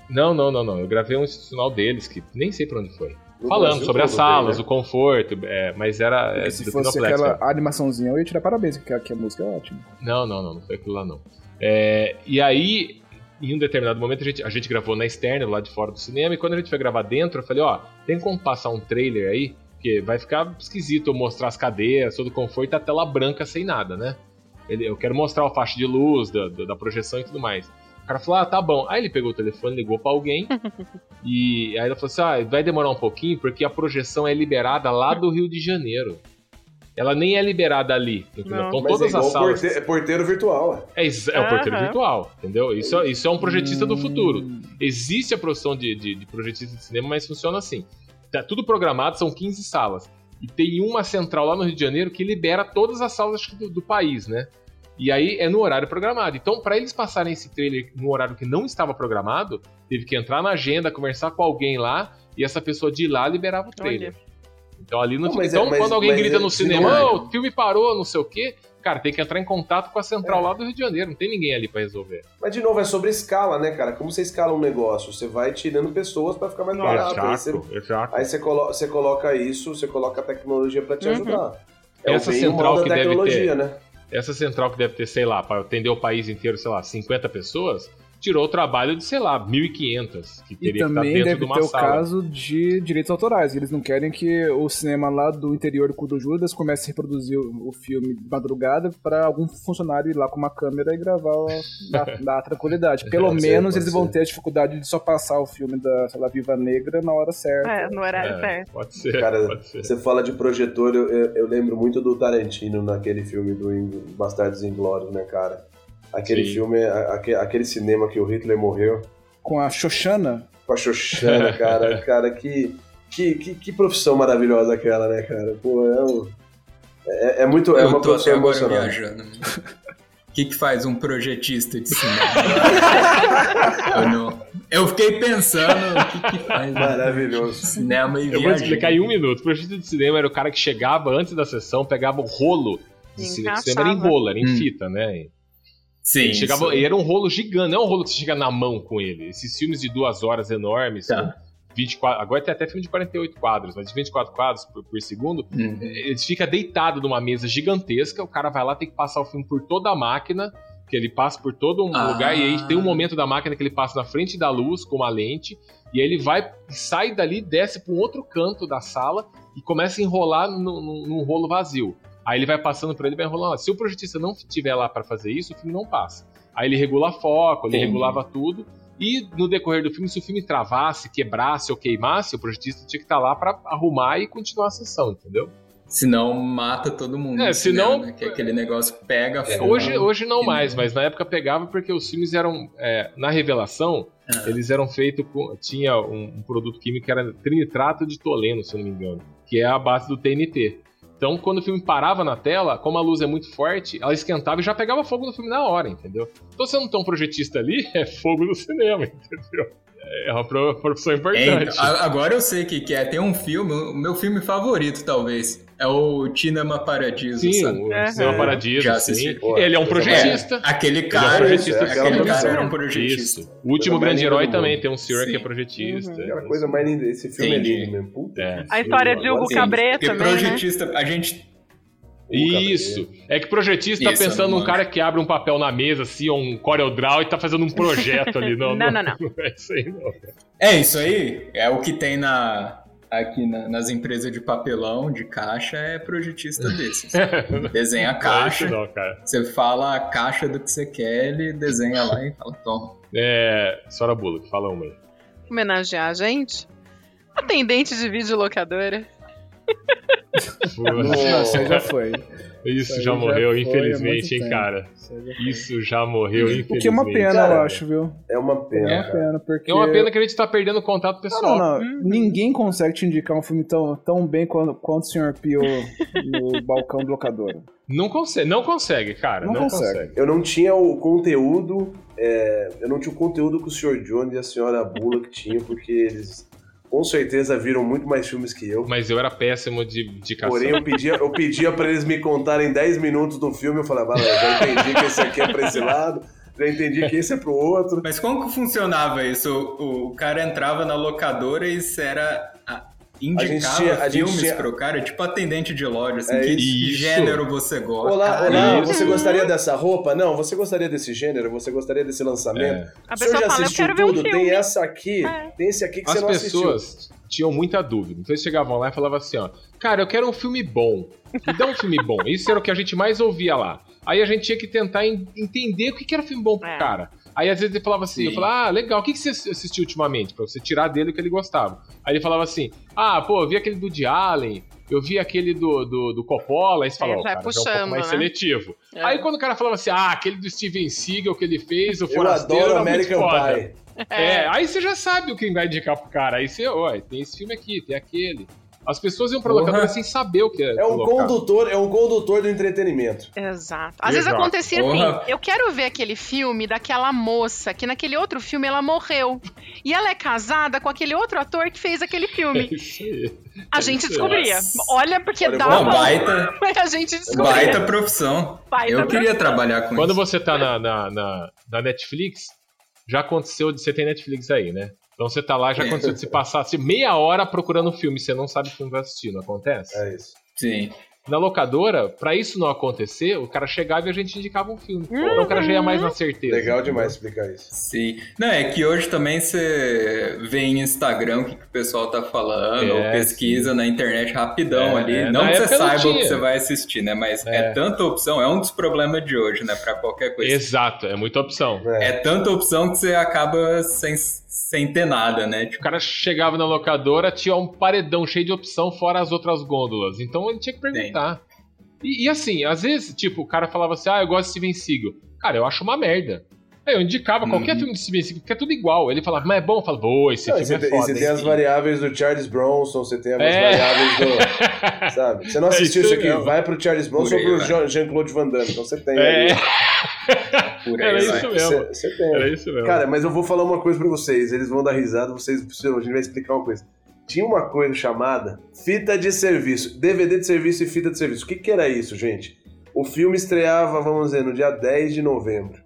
Não, não, não, não. Eu gravei um institucional deles, que nem sei pra onde foi. Falando Brasil sobre as salas, tem, o conforto, é, mas era é, se fosse Kinoplex. aquela cara. animaçãozinha, eu ia tirar parabéns, porque aqui a música é ótima. Não, não, não, não foi aquilo lá não. É, e aí, em um determinado momento, a gente, a gente gravou na externa, lá de fora do cinema, e quando a gente foi gravar dentro, eu falei, ó, tem como passar um trailer aí? Porque vai ficar esquisito eu mostrar as cadeiras, todo o conforto, e a tela branca sem nada, né? Ele- eu quero mostrar o faixa de luz, da, da, da projeção e tudo mais. O cara falou, ah, tá bom. Aí ele pegou o telefone, ligou pra alguém, e aí ele falou assim, ah, vai demorar um pouquinho, porque a projeção é liberada lá do Rio de Janeiro. Ela nem é liberada ali, entendeu? Então Mas todas é as salas... porte- é porteiro virtual. É, ex- é o porteiro Aham. virtual, entendeu? Isso, é- isso é um projetista do Hum. futuro. Existe a profissão de, de, de projetista de cinema, mas funciona assim. Tá tudo programado, são 15 salas. E tem uma central lá no Rio de Janeiro que libera todas as salas do, do país, né? E aí é no horário programado. Então, para eles passarem esse trailer no horário que não estava programado, teve que entrar na agenda, conversar com alguém lá, e essa pessoa de lá liberava o trailer. Então ali não, Não, é- Então, mas- quando alguém mas grita é- no cinema, é- "Ô, o filme parou, não sei o quê, cara, tem que entrar em contato com a central É. lá do Rio de Janeiro. Não tem ninguém ali para resolver. Mas, de novo, é sobre escala, né, cara? Como você escala um negócio? Você vai tirando pessoas pra ficar mais barato. Aí você, exato. aí você colo- você coloca isso, você coloca a tecnologia pra te Uhum. ajudar. É Essa o bem central da que deve tecnologia, ter- né? Essa central que deve ter, sei lá, para atender o país inteiro, sei lá, 50 pessoas, tirou o trabalho de, sei lá, 1.500, que E teria que estar também dentro deve de uma ter o caso de direitos autorais. Eles não querem que o cinema lá do interior do Judas comece a reproduzir o filme de madrugada pra algum funcionário ir lá com uma câmera e gravar da, da tranquilidade. Pelo ser, menos eles vão ser. ter a dificuldade de só passar o filme da, sei lá, Viva Negra na hora certa. É, no horário É, certo. pode ser, Cara, pode ser. Você fala de projetor, eu, eu- eu lembro muito do Tarantino naquele filme do In- Bastardos Inglórios, né, cara? Aquele Sim. filme, a- aque- aquele cinema que o Hitler morreu Com a Xoxana, com a Xoxana, cara. cara, que, que, que, que profissão maravilhosa aquela, né, cara? Pô, é, um- é, é muito. É eu uma tô até profissão emocionante. viajando. O que, que faz um projetista de cinema? eu, não- eu fiquei pensando o que, que faz um Maravilhoso. cinema e Eu vou viagem. explicar em um minuto. O projetista de cinema era o cara que chegava antes da sessão, pegava o rolo de cinema era em rolo, era em Hum. fita, né? Sim, chegava, isso. e era um rolo gigante, não é um rolo que você chega na mão com ele. Esses filmes de duas horas enormes, Tá. 24, agora tem até filme de 48 quadros, mas de 24 quadros por, por segundo, Uhum. ele fica deitado numa mesa gigantesca, o cara vai lá, tem que passar o filme por toda a máquina, que ele passa por todo um Ah. lugar, e aí tem um momento da máquina que ele passa na frente da luz com uma lente, e aí ele vai, sai dali, desce para um outro canto da sala e começa a enrolar num rolo vazio. Aí ele vai passando por ele e vai enrolando. Se o projetista não estiver lá para fazer isso, o filme não passa. Aí ele regula foco, ele Entendi. regulava tudo. E no decorrer do filme, se o filme travasse, quebrasse ou queimasse, o projetista tinha que estar lá para arrumar e continuar a sessão, entendeu? Senão mata todo mundo. É, senão- né? Que aquele negócio pega É, fogo. hoje, hoje não mais, não- mas na época pegava porque os filmes eram. é, na revelação, Ah. eles eram feitos com. Tinha um, um produto químico que era trinitrato de toleno, se eu não me engano, que é a base do TNT. Então, quando o filme parava na tela, como a luz é muito forte, ela esquentava e já pegava fogo no filme na hora, entendeu? Então, se não tem um projetista ali, é fogo no cinema, entendeu? É uma pro- profissão É, importante. a- agora eu sei que, que é. Tem um filme, o meu filme favorito, talvez. É o Cinema Paradiso, Sim, sabe? o Aham. Cinema Paradiso, Já sim. Pô, Ele é um coisa projetista. Aquele Ele é um cara, projetista é aquele cara é um projetista. Isso. O último grande linda herói do também tem um senhor que é Sim. projetista. Uhum. Aquela coisa mais linda. Esse filme Entendi. é lindo mesmo. Puta. É. A história de Hugo Agora sim. Cabret Porque também, né? projetista, a gente Isso. É que projetista tá Isso, pensando não num cara que abre um papel na mesa, assim, ou um CorelDRAW e tá fazendo um projeto ali. Não, Não, não, não. é isso aí, não. É isso aí, é o que tem na aqui na- nas empresas de papelão, de caixa, é projetista desses. Desenha a Não é caixa, não, cara. você fala a caixa do que você quer, ele desenha lá e fala, toma. É. Sora Bullock, fala uma aí. Homenagear a gente. Atendente de videolocadora. Aí já foi. Isso já morreu, infelizmente, hein, cara. Isso já foi. Isso já morreu, infelizmente. O que é uma pena, Cara, eu acho, viu? É uma É pena. uma pena, porque... É uma pena que a gente tá perdendo o contato Não, pessoal. não, não. Ninguém consegue te indicar um filme tão, tão bem quanto, quanto o Sr. Pio no balcão do locadora. Não consegue, não consegue, cara. Não Não, consegue. consegue. Eu não tinha o conteúdo, é, eu não tinha o conteúdo que o Sr. Jones e a senhora Bullock tinham, porque eles com certeza viram muito mais filmes que eu. Mas eu era péssimo de indicação. Porém, eu pedia, eu pedia pra eles me contarem 10 minutos do filme, eu falava, ah, já entendi que esse aqui é pra esse lado, já entendi que esse é pro outro. Mas como que funcionava isso? O, o cara entrava na locadora e isso era. Indicava tinha- filmes tinha- pro cara, tipo atendente de loja, assim, É que isso. gênero você gosta. Olá, olá, isso. você gostaria dessa roupa? Não, você gostaria desse gênero? Você gostaria desse lançamento? É. A O senhor pessoa já fala, eu assistiu quero ver um tudo? filme. Tem essa aqui, É. tem esse aqui que As você não assistiu. pessoas tinham muita dúvida. Então eles chegavam lá e falavam assim, ó, cara, eu quero um filme bom. Me dá um filme bom. Isso era o que a gente mais ouvia lá. Aí a gente tinha que tentar en- entender o que que era filme bom pro É. cara. Aí às vezes ele falava assim, Sim. eu falava, ah, legal, o que, que você assistiu ultimamente? Pra você tirar dele o que ele gostava. Aí ele falava assim, ah, pô, eu vi aquele do Woody Allen, eu vi aquele do, do, do Coppola, aí você falava, É, ó, já é cara, já é um puxando, pouco mais né? seletivo. É. Aí quando o cara falava assim, ah, aquele do Steven Seagal que ele fez, o Eu Forasteiro, adoro era muito American foda. Pie. É, aí você já sabe o que vai indicar pro cara. Aí você, ó, tem esse filme aqui, tem aquele. As pessoas iam pra Porra. locadora sem saber o que É um colocar. condutor, é um condutor do entretenimento. Exato. Às vezes Exato. acontecia Porra. assim, eu quero ver aquele filme daquela moça que naquele outro filme ela morreu. E ela é casada com aquele outro ator que fez aquele É filme. A gente descobria. Olha, porque Olha, dava. Não, baita, A gente descobria. baita profissão. Baita Eu queria trabalhar com Quando isso. você tá na, na, na, na Netflix, já aconteceu de você ter Netflix aí, né? Então você tá lá, já aconteceu de se passar assim, meia hora procurando um filme, você não sabe o filme vai assistir, não acontece? É isso. Sim. Na locadora, pra isso não acontecer, o cara chegava e a gente indicava um filme. Então o cara já ia mais na certeza. Legal demais explicar isso. Sim. Não, é que hoje também você vê em Instagram o que, que o pessoal tá falando, É, ou pesquisa na internet rapidão É, ali. é. Não Na que você saiba o que você vai assistir, né? Mas é. É. tanta opção, é um dos problemas de hoje, né? Pra qualquer coisa. Exato, é muita opção. É. É tanta opção que você acaba sem, sem ter nada, né? O Tipo, cara chegava na locadora, tinha um paredão cheio de opção, fora as outras gôndolas. Então ele tinha que perguntar. E, e assim, às vezes, tipo, o cara falava assim: ah, eu gosto de Steven Seagal. Cara, eu acho uma merda. Aí eu indicava qualquer Uhum. filme de Steven Seagal, porque é tudo igual. Ele falava, mas é bom? Eu falava, pô, esse Não, e filme você, é tem- e foda. você tem hein?" as variáveis do Charles Bronson, você tem as É. variáveis do. Sabe? Você não É assistiu isso isso aqui, mesmo. vai pro Charles Bronson ou pro Jean-Claude Van Damme. Então você tem. É. por aí era isso mesmo. Você, você tem. Era isso mesmo. Cara, mas eu vou falar uma coisa pra vocês. Eles vão dar risada, vocês precisam, a gente vai explicar uma coisa. Tinha uma coisa chamada fita de serviço, DVD de serviço e fita de serviço. O que, que era isso, gente? O filme estreava, vamos dizer, no dia 10 de novembro.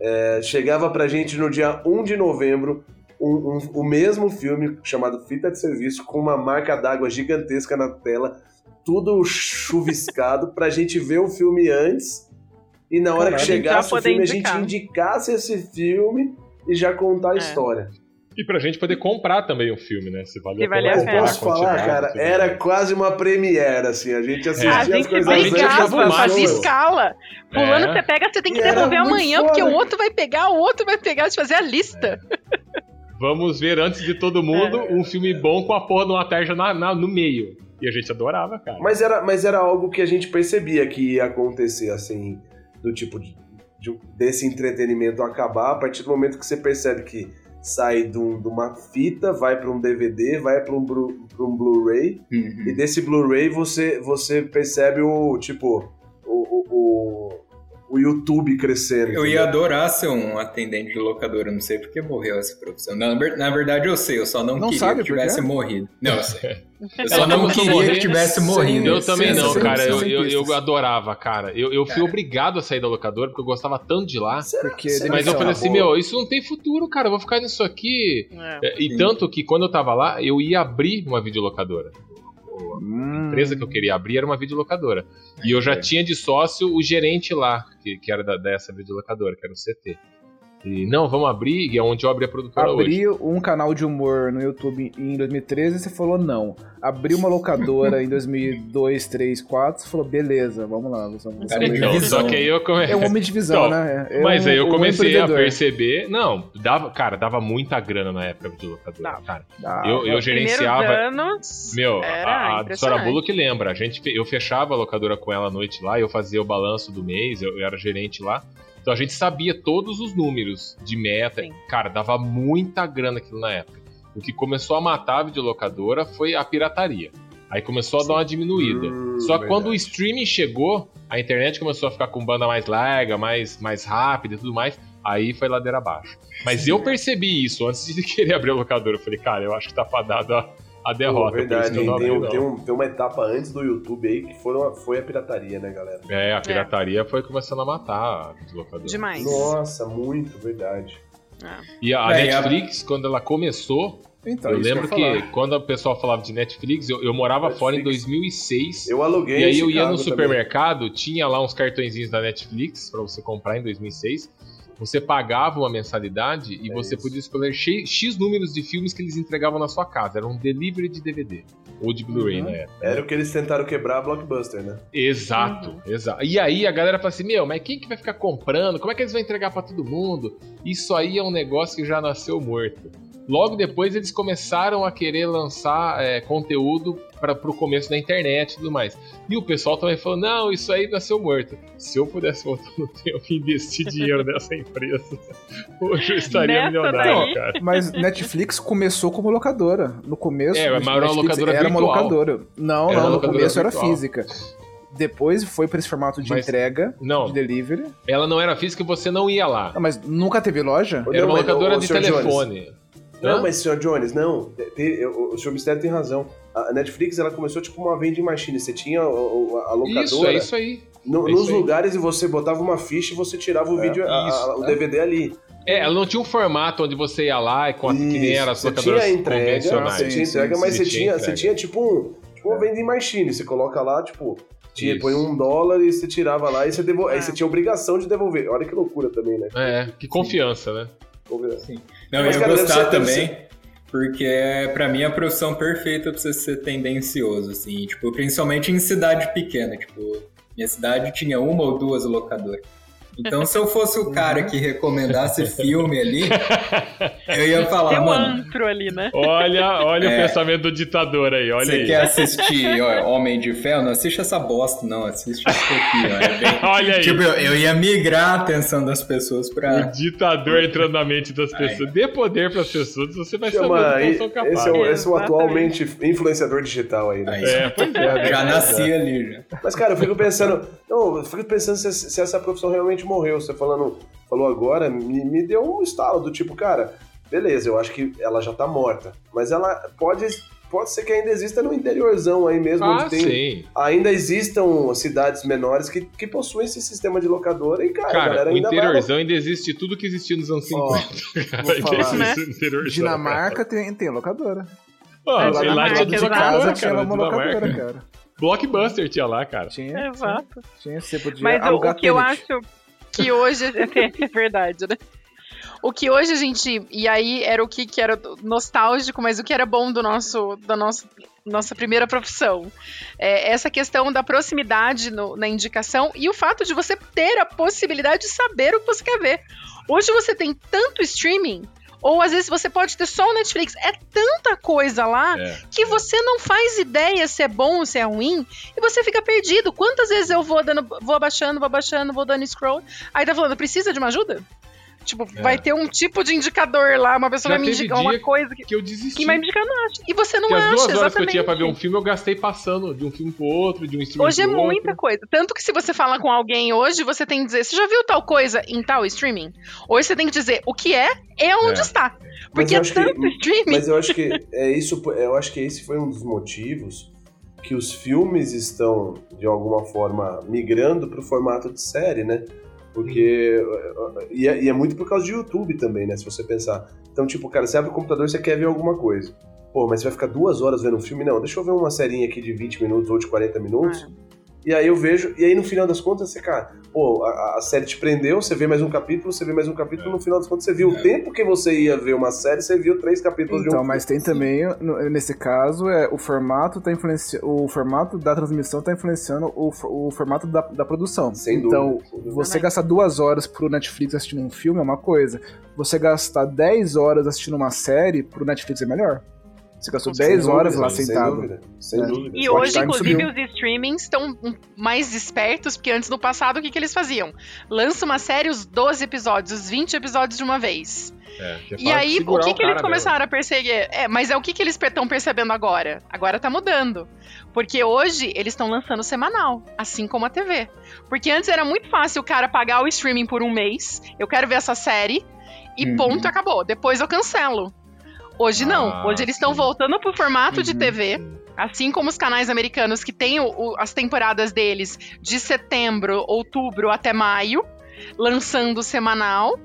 É, chegava pra gente no dia 1 de novembro um- um- o mesmo filme chamado Fita de Serviço, com uma marca d'água gigantesca na tela, tudo chuviscado, pra gente ver o filme antes. E na hora Caralho. que chegasse o filme, indicar. a gente indicasse esse filme e já contar a É. história. E pra gente poder comprar também o filme, né? Se valia Se valia pena a Eu posso falar, cara, era quase uma premiere, assim. A gente assistia A as gente coisas antes brigava, fazia escala. Fulano, É. você pega, você tem que E devolver amanhã, foda. porque o outro vai pegar, o outro vai pegar, de fazer a lista. Vamos ver antes de todo mundo É. um filme bom com a porra de uma tarja na, na- no meio. E a gente adorava, cara. Mas era, mas era algo que a gente percebia que ia acontecer, assim, do tipo de, de- desse entretenimento acabar a partir do momento que você percebe que sai de, um- de uma fita, vai para um DVD, vai para um, um Blu-ray, Uhum. e desse Blu-ray você, você percebe o, tipo, o, o, o, o YouTube crescendo. Eu ia entendeu? adorar ser um atendente de locadora, não sei porque morreu essa profissão. Na, na verdade eu sei, eu só não, Não queria sabe que tivesse morrido. Não, eu sei. Eu só não queria morrer que tivesse morrido. Eu também não, cara. Eu, eu, eu adorava, cara. Eu, eu fui obrigado a sair da locadora porque eu gostava tanto de lá. Será- Porque será Mas eu é falei assim, boa? meu, isso não tem futuro, cara. Eu vou ficar nisso aqui. É. É, E Sim. tanto que quando eu tava lá, eu ia abrir uma videolocadora. Hum. A empresa que eu queria abrir era uma videolocadora. E eu já tinha de sócio o gerente lá, que, que era da- dessa videolocadora, que era o CT. E não, vamos abrir, e é onde eu abri a produtora hoje. Abri um canal de humor no YouTube em 2013 e você falou não. Abri uma locadora em 2002, 3, 4 você falou beleza, vamos lá. Vamos, Cara, Então, só que aí eu comecei. É um homem de visão, Então, né? É Mas um- aí eu um comecei a empreendedor. perceber. Não, dava, cara, dava muita grana na época de locadora. Dava. Cara. Ah, Eu, eu gerenciava. anos, Meu, era a, a. Sora Bulo que lembra. A gente, eu fechava a locadora com ela à noite lá, eu fazia o balanço do mês, eu, eu era gerente lá. Então a gente sabia todos os números de meta. Sim. Cara, dava muita grana aquilo na época. O que começou a matar a videolocadora foi a pirataria. Aí começou a dar uma diminuída. Hum, Só que quando o streaming chegou, a internet começou a ficar com banda mais larga, mais, mais rápida e tudo mais. Aí foi ladeira abaixo. Mas eu percebi isso antes de querer abrir a locadora. Eu falei, cara, eu acho que tá fadado a, a Pô, derrota. isso verdade, que tem, não. tem um- tem uma etapa antes do YouTube aí que foram, foi a pirataria, né, galera? É, a pirataria foi começando a matar a videolocadora. Demais. Nossa, muito, verdade. E a, a É, e a- Netflix, quando ela começou, Então, eu lembro eu que, falar. quando o pessoal falava de Netflix, eu, eu morava Netflix. fora em 2006. Eu aluguei E aí eu ia no também. supermercado, tinha lá uns cartõezinhos da Netflix pra você comprar em 2006. Você pagava uma mensalidade e É você isso. podia escolher X, X números de filmes que eles entregavam na sua casa. Era um delivery de DVD. Ou de Blu-ray Uhum. na época. Era o que eles tentaram quebrar a Blockbuster, né? Exato, Uhum. exato. E aí a galera fala assim: Meu, mas quem que vai ficar comprando? Como é que eles vão entregar pra todo mundo? Isso aí é um negócio que já nasceu morto. Logo depois eles começaram a querer lançar é, conteúdo para pro começo da internet e tudo mais. E o pessoal também falou: Não, isso aí nasceu morto. Se eu pudesse voltar no tempo e investir dinheiro nessa empresa, hoje eu estaria Nessa milionário, daí? cara. Mas Netflix começou como locadora. No começo, É, mas era uma locadora era uma locadora. Não, Era não, no começo era virtual. física. Depois foi para esse formato de Mas- entrega, Não, de delivery. ela não era física e você não ia lá. Ah, mas nunca teve loja? Era Não, uma locadora de senhor Jones, telefone. Não, Hã? mas, senhor Jones, não. o, o senhor Mistério tem razão. A Netflix, ela começou tipo uma vending machine. Você tinha a locadora Isso, é isso aí. no- é nos isso aí. lugares e você botava uma ficha e você tirava o É, vídeo, a- o é. DVD ali. É, ela não tinha um formato onde você ia lá e com a, que nem era as locadoras tinha entrega, você tinha Sim, entrega, sim, mas sim, você tinha entrega. você tinha tipo um, tipo uma vending machine. Você coloca lá, tipo, tinha, Isso. põe um dólar e você tirava lá e você, devol... aí Ah. você tinha obrigação de devolver. Olha que loucura também, né? É, que confiança, né? Não, Mas, eu ia cara, gostar ser- também, porque é, pra mim, a profissão perfeita pra você ser tendencioso, assim. Tipo, principalmente em cidade pequena. Tipo, minha cidade tinha uma ou duas locadoras. Então, se eu fosse o cara que recomendasse filme ali, eu ia falar, Tem um mano, antro ali, né? Olha, olha É. o pensamento do ditador aí, olha você aí. quer assistir ó, Homem de Ferro? Não assiste essa bosta, não. Assiste isso aqui, ó. É bem- Olha aí. Tipo, eu, eu ia migrar a atenção das pessoas O pra... ditador entrando na mente das pessoas. Dê poder pras pessoas, você vai saber Chama, do que são capazes. esse é o, esse é o atualmente influenciador digital aí, né? É, pois é. já nasci ali, já. Mas, cara, eu fico pensando. Não, eu fico pensando se, se essa profissão realmente morreu. Você falando, falou agora, me, me deu um estalo do tipo, cara, beleza, eu acho que ela já tá morta. Mas ela pode. Pode ser que ainda exista no interiorzão aí mesmo, Ah, onde tem. sim. Ainda existam cidades menores que, que possuem esse sistema de locadora e, cara, a Cara, galera o ainda vai. interiorzão ainda existe tudo que existia nos anos Ó, 50. cara. vou Ainda falar. Né? Dinamarca tem, tem locadora. Pô, É, lá, tinha locadora, casa tinha cara, uma locadora, cara. Blockbuster tinha lá, cara. Tinha, Exato. tinha, você podia Mas o, que eu acho que hoje é verdade, né? O que hoje a gente. E aí era o que, que era nostálgico, mas o que era bom do nosso, da nosso, nossa primeira profissão. É essa questão da proximidade no- na indicação e o fato de você ter a possibilidade de saber o que você quer ver. Hoje você tem tanto streaming. Ou às vezes você pode ter só o Netflix. É tanta coisa lá É. que você não faz ideia se é bom ou se é ruim e você fica perdido. Quantas vezes eu vou dando, vou abaixando, vou abaixando, vou dando scroll, aí tá falando, precisa de uma ajuda? Tipo, É. vai ter um tipo de indicador lá, uma pessoa Já vai me indicar uma coisa que, Que eu desisti. que vai me indicar, não acha. E você não as acha, duas horas exatamente. que eu tinha pra ver um filme, eu gastei passando de um filme pro outro, de um streaming Hoje é outro. muita coisa. Tanto que se você fala com alguém hoje, você tem que dizer, você já viu tal coisa em tal streaming? Hoje você tem que dizer o que é e onde É. está. Porque eu é acho que- tanto streaming. Mas eu acho que é isso, eu acho que esse foi um dos motivos que os filmes estão de alguma forma migrando para o formato de série, né? Porque e é, e é muito por causa de YouTube também, né? Se você pensar. Então, tipo, cara, você abre o computador e você quer ver alguma coisa. Pô, mas você vai ficar duas horas vendo um filme? Não, deixa eu ver uma serinha aqui de 20 minutos ou de 40 minutos. É. E aí eu vejo, e aí no final das contas, você, cara, pô, a, a série te prendeu, você vê mais um capítulo, você vê mais um capítulo, no final das contas você viu o tempo que você ia ver uma série, você viu três capítulos de Então, um mas tem também, nesse caso, é, o formato tá influenciando. O formato da transmissão tá influenciando o, o formato da, da produção. Sem dúvida, então, dúvida. você gastar duas horas pro Netflix assistindo um filme é uma coisa. Você gastar 10 horas assistindo uma série pro Netflix é melhor. Você gastou Sem 10 horas lá sem sentado. dúvida, sem É. dúvida. E Watch hoje, inclusive, subiu. os streamings estão mais espertos, porque antes no passado, o que, que eles faziam? Lança uma série, os 12 episódios, os 20 episódios de uma vez. É, que é E aí, o que, que eles começaram a perseguir? É, mas é o que, que eles estão percebendo agora? Agora tá mudando. Porque hoje eles estão lançando semanal, assim como a TV. Porque antes era muito fácil o cara pagar o streaming por um mês, eu quero ver essa série, e Uhum. ponto, acabou. Depois eu cancelo. Hoje não. Ah, Hoje eles estão voltando pro formato de Uhum. TV. Assim como os canais americanos que têm o- o- as temporadas deles de setembro, outubro até maio, lançando semanal.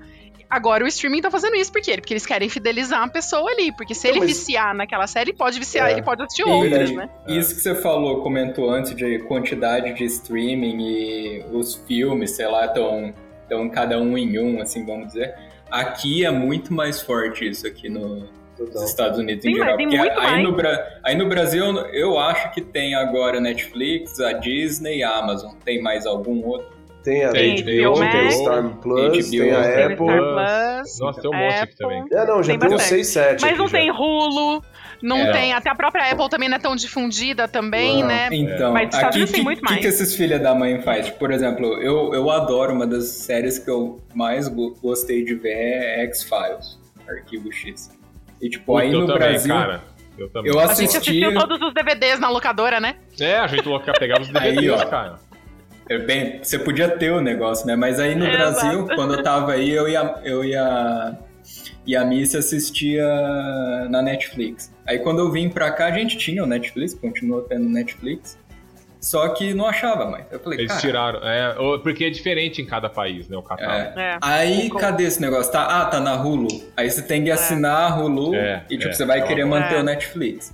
Agora o streaming tá fazendo isso, por quê? Porque eles querem fidelizar a pessoa ali. Porque se Não, ele mas- viciar naquela série, ele pode viciar, É. ele pode assistir outras, né? Isso que você falou, comentou antes de quantidade de streaming e os filmes, sei lá, estão tão cada um em um, assim, vamos dizer. Aqui é muito mais forte isso aqui no, Total. nos Estados Unidos Sim, em geral. Porque muito aí, mais. no, aí no Brasil eu acho que tem agora Netflix, a Disney e a Amazon. Tem mais algum outro? Tem a Tem HBO tem a Max, Star Plus, HBO, tem a Tem Apple. Star Plus, Nossa, tem um monte aqui também. É, não, já Tem tem, uns bastante. 6, 7. Mas não tem já. Hulu, não É. tem. Até a própria Apple também não é tão difundida também, Não. né? Então, Mas aqui, Unidos tem que, muito que, mais. que esses filha da mãe faz? Por exemplo, eu, eu adoro, uma das séries que eu mais go- gostei de ver é X-Files, Arquivo X. E tipo, aí eu no também, Brasil, cara. Eu também. eu A gente assisti... assistiu todos os DVDs na locadora, né? É, a gente louca pegava os Aí, DVDs, ó. cara. É bem, você podia ter o negócio, né? Mas aí no É, Brasil, exato. quando eu tava aí, eu ia, eu ia e a Missy assistia na Netflix. Aí quando eu vim pra cá, a gente tinha o Netflix, continuou tendo Netflix. Só que não achava mais. Eu falei, Eles cara, tiraram. É, porque é diferente em cada país, né? O catálogo. É. É. Aí, Com- cadê esse negócio? Tá, ah, tá na Hulu. Aí você tem que assinar a Hulu É, e, tipo, é. você vai querer manter É. o Netflix.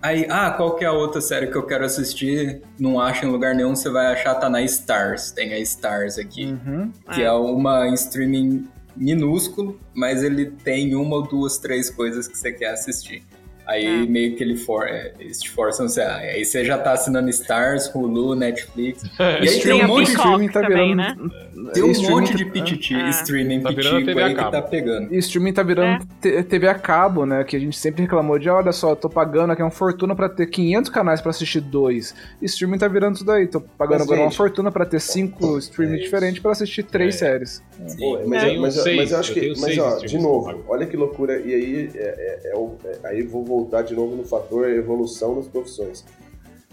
Aí, ah, qual que é a outra série que eu quero assistir? Não acha em lugar nenhum, você vai achar, tá na Stars. Tem a Stars aqui. Uhum. Que é uma streaming minúsculo, mas ele tem uma ou duas, três coisas que você quer assistir. Aí É. meio que ele for, é, eles te forçam você. ah, Aí você já tá assinando Stars, Hulu, Netflix. E aí tem Tem um monte de streaming tá também, virando. né? tem um monte tá- de pititi, É. streaming Tá virando pitico aí que tá pegando. E streaming tá virando T- TV a cabo, né? Que a gente sempre reclamou de, olha só, tô pagando aqui uma fortuna pra ter 500 canais pra assistir dois. E streaming tá virando isso daí. Tô pagando Mas, agora uma gente, fortuna pra ter cinco streaming é diferentes pra assistir três É. séries. Pô, Eu mas, tenho mas, seis, mas eu acho eu que. Mas ó, de novo, eu olha que loucura. E aí, é, é- é o- é- aí vou voltar de novo no fator evolução das profissões.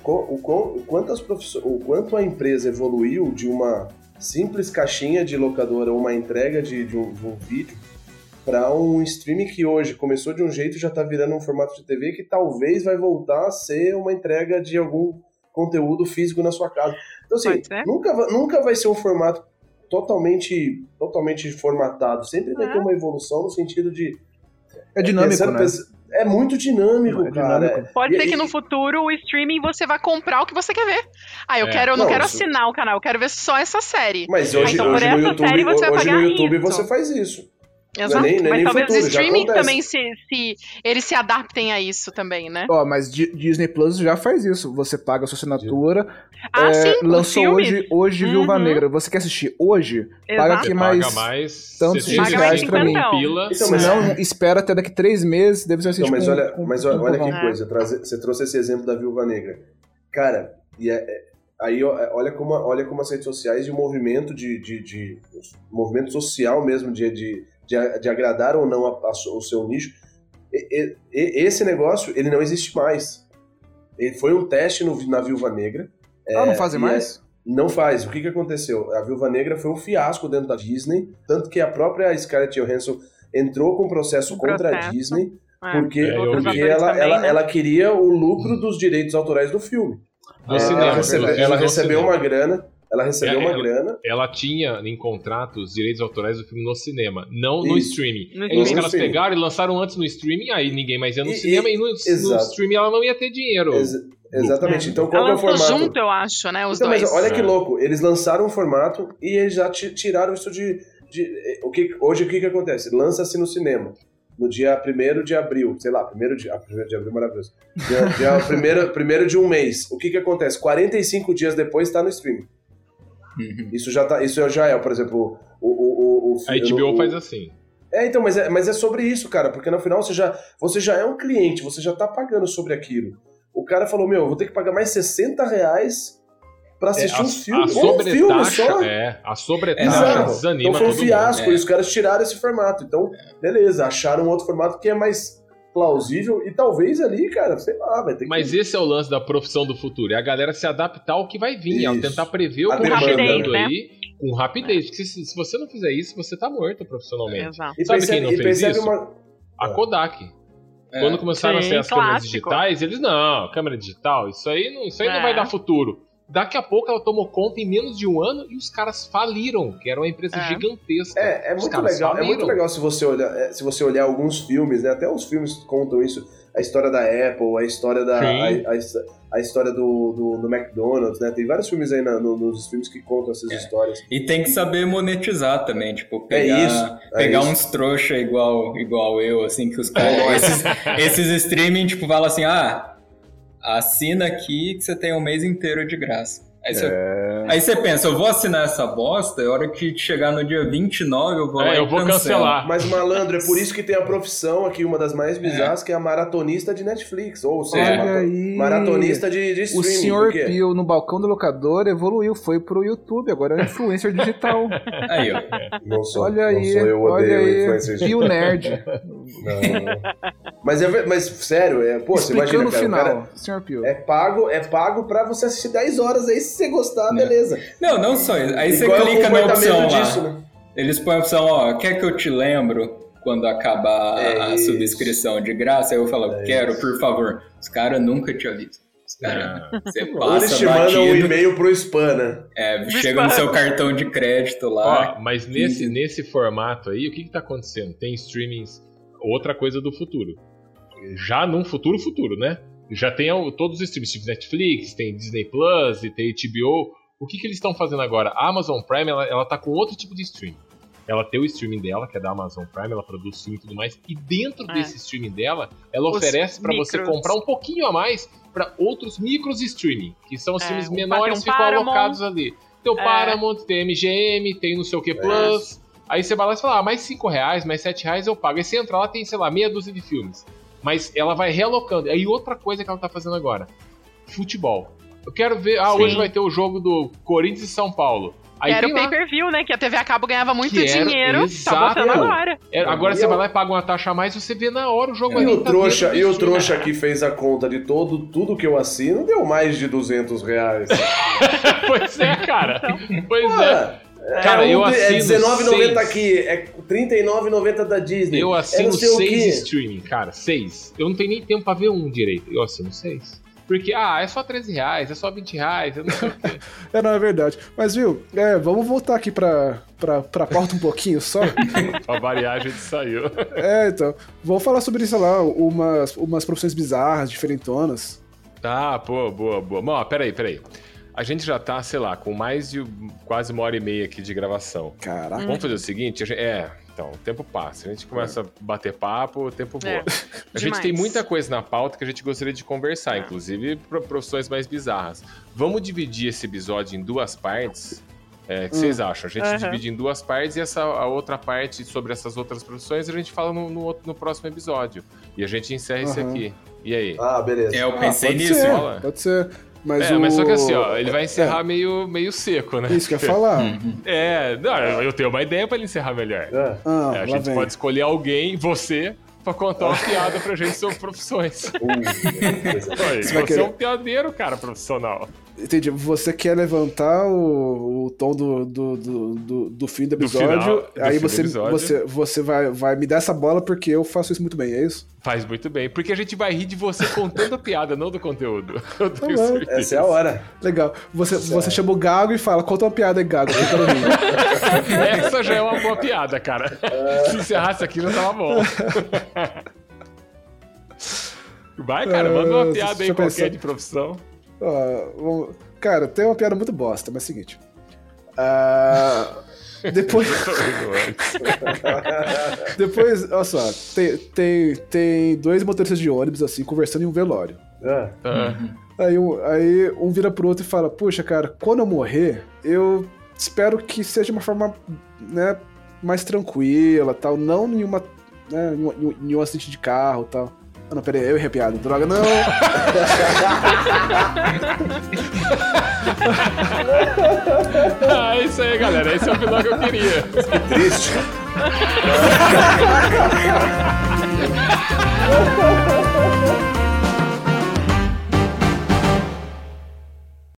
O, o quanto as profissões, o quanto a empresa evoluiu de uma simples caixinha de locadora ou uma entrega de, de um, de um vídeo para um streaming que hoje começou de um jeito e já está virando um formato de TV que talvez vai voltar a ser uma entrega de algum conteúdo físico na sua casa. Então, assim, nunca, nunca vai ser um formato totalmente, totalmente formatado. Sempre vai ter uma evolução no sentido de. É dinâmico, pensando- né? É muito dinâmico, É cara. dinâmico. Pode E- ser que e- no futuro o streaming você vai comprar o que você quer ver. Ah, eu É. quero, eu não, Não, quero isso- assinar o canal, eu quero ver só essa série. Mas Ah, hoje, então por hoje no essa YouTube, série você vai hoje no YouTube você faz isso. Exato. nem- não é Mas nem talvez futuro, os já streaming também se, se eles se adaptem a isso também, né? Ó, mas Di- Disney Plus já faz isso. Você paga a sua assinatura. Ah, é, sim, lançou filmes. hoje, hoje Viúva Uhum. Negra. Você quer assistir hoje? Paga Exato. aqui Você mais. paga mais tantos 60 reais pra mim. pila. Então, mas- não, espera até daqui três meses, deve ser Então, mas olha, mas olha, olha que coisa, traze- você trouxe esse exemplo da Viúva Negra. Cara, e é- é- aí é, olha como, olha como as redes sociais e o movimento de, de, de- movimento social mesmo de, de, de, de agradar ou não a- a o seu nicho. E- e- esse negócio, ele não existe mais. Ele foi um teste no, na Viúva Negra. Ah, não fazem e mais? Não faz. O que, que aconteceu? A Viúva Negra foi um fiasco dentro da Disney, tanto que a própria Scarlett Johansson entrou com processo Um contra a processo. Disney É. porque, É, porque atores ela, também, ela, né? ela queria o lucro dos direitos autorais do filme. É, cinema, ela recebeu, pelo ela recebeu cinema. uma grana. Ela recebeu É, uma ela- grana. Ela tinha em contrato os direitos autorais do filme no cinema, não no streaming. No Aí os caras pegaram e lançaram antes no streaming, aí ninguém mais ia no E- cinema, e- e, no, no streaming ela não ia ter dinheiro. Ex- Exatamente. Então qual Ela é o formato? junto, eu acho, né? Os Então, dois. mas olha que É. louco, eles lançaram um formato e eles já ti- tiraram isso de. de- eh, o que, hoje o que, que acontece? Lança-se no cinema. No dia 1 de abril, sei lá, 1 de, ah, 1 de abril é maravilhoso. Dia, dia primeiro, primeiro de um mês. O que, que acontece? 45 dias depois está no streaming. Uhum. Isso já, tá, isso já é, por exemplo, o. o, o, o A HBO o- faz assim. É, então, mas é, mas é sobre isso, cara, porque no final você já, você já é um cliente, você já tá pagando sobre aquilo. O cara falou, meu, eu vou ter que pagar mais 60 reais pra assistir É, um filme. a um filme só. é, a sobretaxa Exato. desanima Então foi um fiasco, mundo. e os caras tiraram esse formato. Então, beleza, acharam um outro formato que é mais plausível e talvez ali, cara, sei lá, vai ter que. Mas esse é o lance da profissão do futuro, é a galera se adaptar ao que vai vir, ao tentar prever o que tá chegando né? aí com rapidez. Porque se, se você não fizer isso, você tá morto profissionalmente. Exato. e sabe percebe, quem não fez isso? uma. A É. Kodak. É. Quando começaram Sim, a ser as câmeras clássico. digitais, eles, não, câmera digital, isso aí não, isso aí não É. vai dar futuro. Daqui a pouco ela tomou conta em menos de um ano e os caras faliram, que era uma empresa É. gigantesca. É, é muito legal. É faliram. muito legal se você olhar, é, se você olhar alguns filmes, né? Até os filmes contam isso. A história da Apple, a história da. A, a- a história do, do, do McDonald's, né? Tem vários filmes aí na- no- nos filmes que contam essas É. histórias. E tem que saber monetizar também, tipo, É pegar, isso, é pegar isso. uns trouxa igual, igual eu, assim, que os caras. esses, esses streaming, tipo, falam assim, ah, assina aqui que você tem um mês inteiro de graça. Aí você, É. aí você pensa, eu vou assinar essa bosta, e a hora que chegar no dia 29, eu vou lá É, e eu vou cancelo. cancelar. Mas, malandro, é por isso que tem a profissão aqui, uma das mais bizarras, que é a maratonista de Netflix. Ou seja, Olha marato- aí. maratonista de, de O streaming. senhor por quê? Pio no balcão do locador evoluiu, foi pro YouTube, agora é influencer digital. Aí, ó. Não sou, olha não aí, sou eu, olha odeio aí, influencers. Pio Nerd. Não. Mas, é, mas sério, é, pô, você Explicando imagina, o cara, o final, cara senhor Pio. é pago, é pago pra você assistir 10 horas aí, se você gostar, beleza. Não, não só isso. Aí E você é clica na opção lá. disso, né? Eles põem a opção, ó, quer que eu te lembro quando acabar É a isso. subscrição de graça? Aí eu falo, É quero, isso. por favor. Os caras nunca te avisam. Os caras, você Ou eles passa te mandam um e-mail pro spam, né? é, chega no seu cartão de crédito lá. Ó, mas nesse, nesse formato aí, o que, que tá acontecendo? Tem streamings, outra coisa do futuro. Já num futuro futuro, né? Já tem todos os streams, tipo Netflix, tem Disney Plus e tem HBO. O que, que eles estão fazendo agora? A Amazon Prime, ela, ela tá com outro tipo de streaming. Ela tem o streaming dela, que é da Amazon Prime, ela produz filme e tudo mais. E dentro É. desse streaming dela, ela Os oferece pra você comprar um pouquinho a mais pra outros micros streaming, que são os É, filmes menores um ficam Paramount. alocados ali. Tem o É. Paramount, tem MGM, tem não sei o que Plus. Aí você vai lá e fala, ah, mais 5 reais, mais 7 reais eu pago. Aí você entra lá, tem, sei lá, meia dúzia de filmes. Mas ela vai realocando. Aí outra coisa que ela tá fazendo agora: futebol. Eu quero ver. Ah, Sim. hoje vai ter o jogo do Corinthians e São Paulo. Aí era o pay-per-view, né? Que a TV a cabo ganhava muito Que era- dinheiro. Tá Exato. botando agora. É, agora E você eu- vai lá e paga uma taxa a mais e você vê na hora o jogo E ali. o tá trouxa, e o streaming. trouxa que fez a conta de todo, tudo que eu assino deu mais de 200 reais. pois é, cara. Pois é. Ah, Cara, é eu de- É assino R$19,90 seis. aqui, é R$39,90 da Disney. Eu é assino seis streaming, cara. Seis. Eu não tenho nem tempo pra ver um direito. Eu assino seis. Porque, ah, é só 13 reais, é só 20 reais, eu não sei o quê. É, não, é verdade. Mas, viu, é, vamos voltar aqui pra, pra, pra pauta um pouquinho só. a gente saiu. É, então. Vamos falar sobre, sei lá, umas, umas profissões bizarras, diferentonas. Tá, pô, boa, boa. Mas, ó, peraí, peraí. A gente já tá, sei lá, com mais de quase uma hora e meia aqui de gravação. Caraca. Vamos fazer o seguinte, a gente- é, então, o tempo passa. A gente começa a bater papo, o tempo voa. É, a gente tem muita coisa na pauta que a gente gostaria de conversar, inclusive pro- profissões mais bizarras. Vamos dividir esse episódio em duas partes? É, o que vocês acham? A gente Aham. divide em duas partes e essa, a outra parte sobre essas outras profissões a gente fala no, no, outro- no próximo episódio. E a gente encerra esse Aham. aqui. E aí? Ah, beleza. É, eu Ah, pensei pode nisso. ser, pode ser. Mas, é, o... mas só que assim, ó, ele vai encerrar meio, meio seco, né? É, isso que eu ia falar. É, não, eu tenho uma ideia pra ele encerrar melhor. Ah, Ah, É, a gente vem. pode escolher alguém, você, pra contar uma piada pra gente sobre profissões. uh. Oi, Você é um piadeiro, cara, profissional. Entendi. Você quer levantar o, o tom do, do, do, do, do fim do Do episódio, final, aí você, episódio. você, você vai, vai me dar essa bola porque eu faço isso muito bem, é isso? Faz muito bem, porque a gente vai rir de você contando a piada, não do conteúdo. Eu tenho Tá certeza. Essa é a hora. Legal. Você, você chama o Gago e fala, conta uma piada aí, Gago, eu quero rir. Essa já é uma boa piada, cara. Se encerrasse aqui, não tava bom. Vai, cara, manda uma Ah, piada deixa aí qualquer pensar. de profissão. Vamos- Cara, tem uma piada muito bosta, mas é o seguinte. Ah, depois. depois, olha só, tem, tem, tem dois motoristas de ônibus, assim, conversando em um velório. Ah, Tá. Aí, um- aí um vira pro outro e fala: Puxa, cara, quando eu morrer, eu espero que seja de uma forma né, mais tranquila tal, não em uma. Né, em, um- em um acidente de carro tal. Ah, não, pera aí, eu errei a piada. Droga, não! Ah, é isso aí, galera. Esse é o final que eu queria. triste.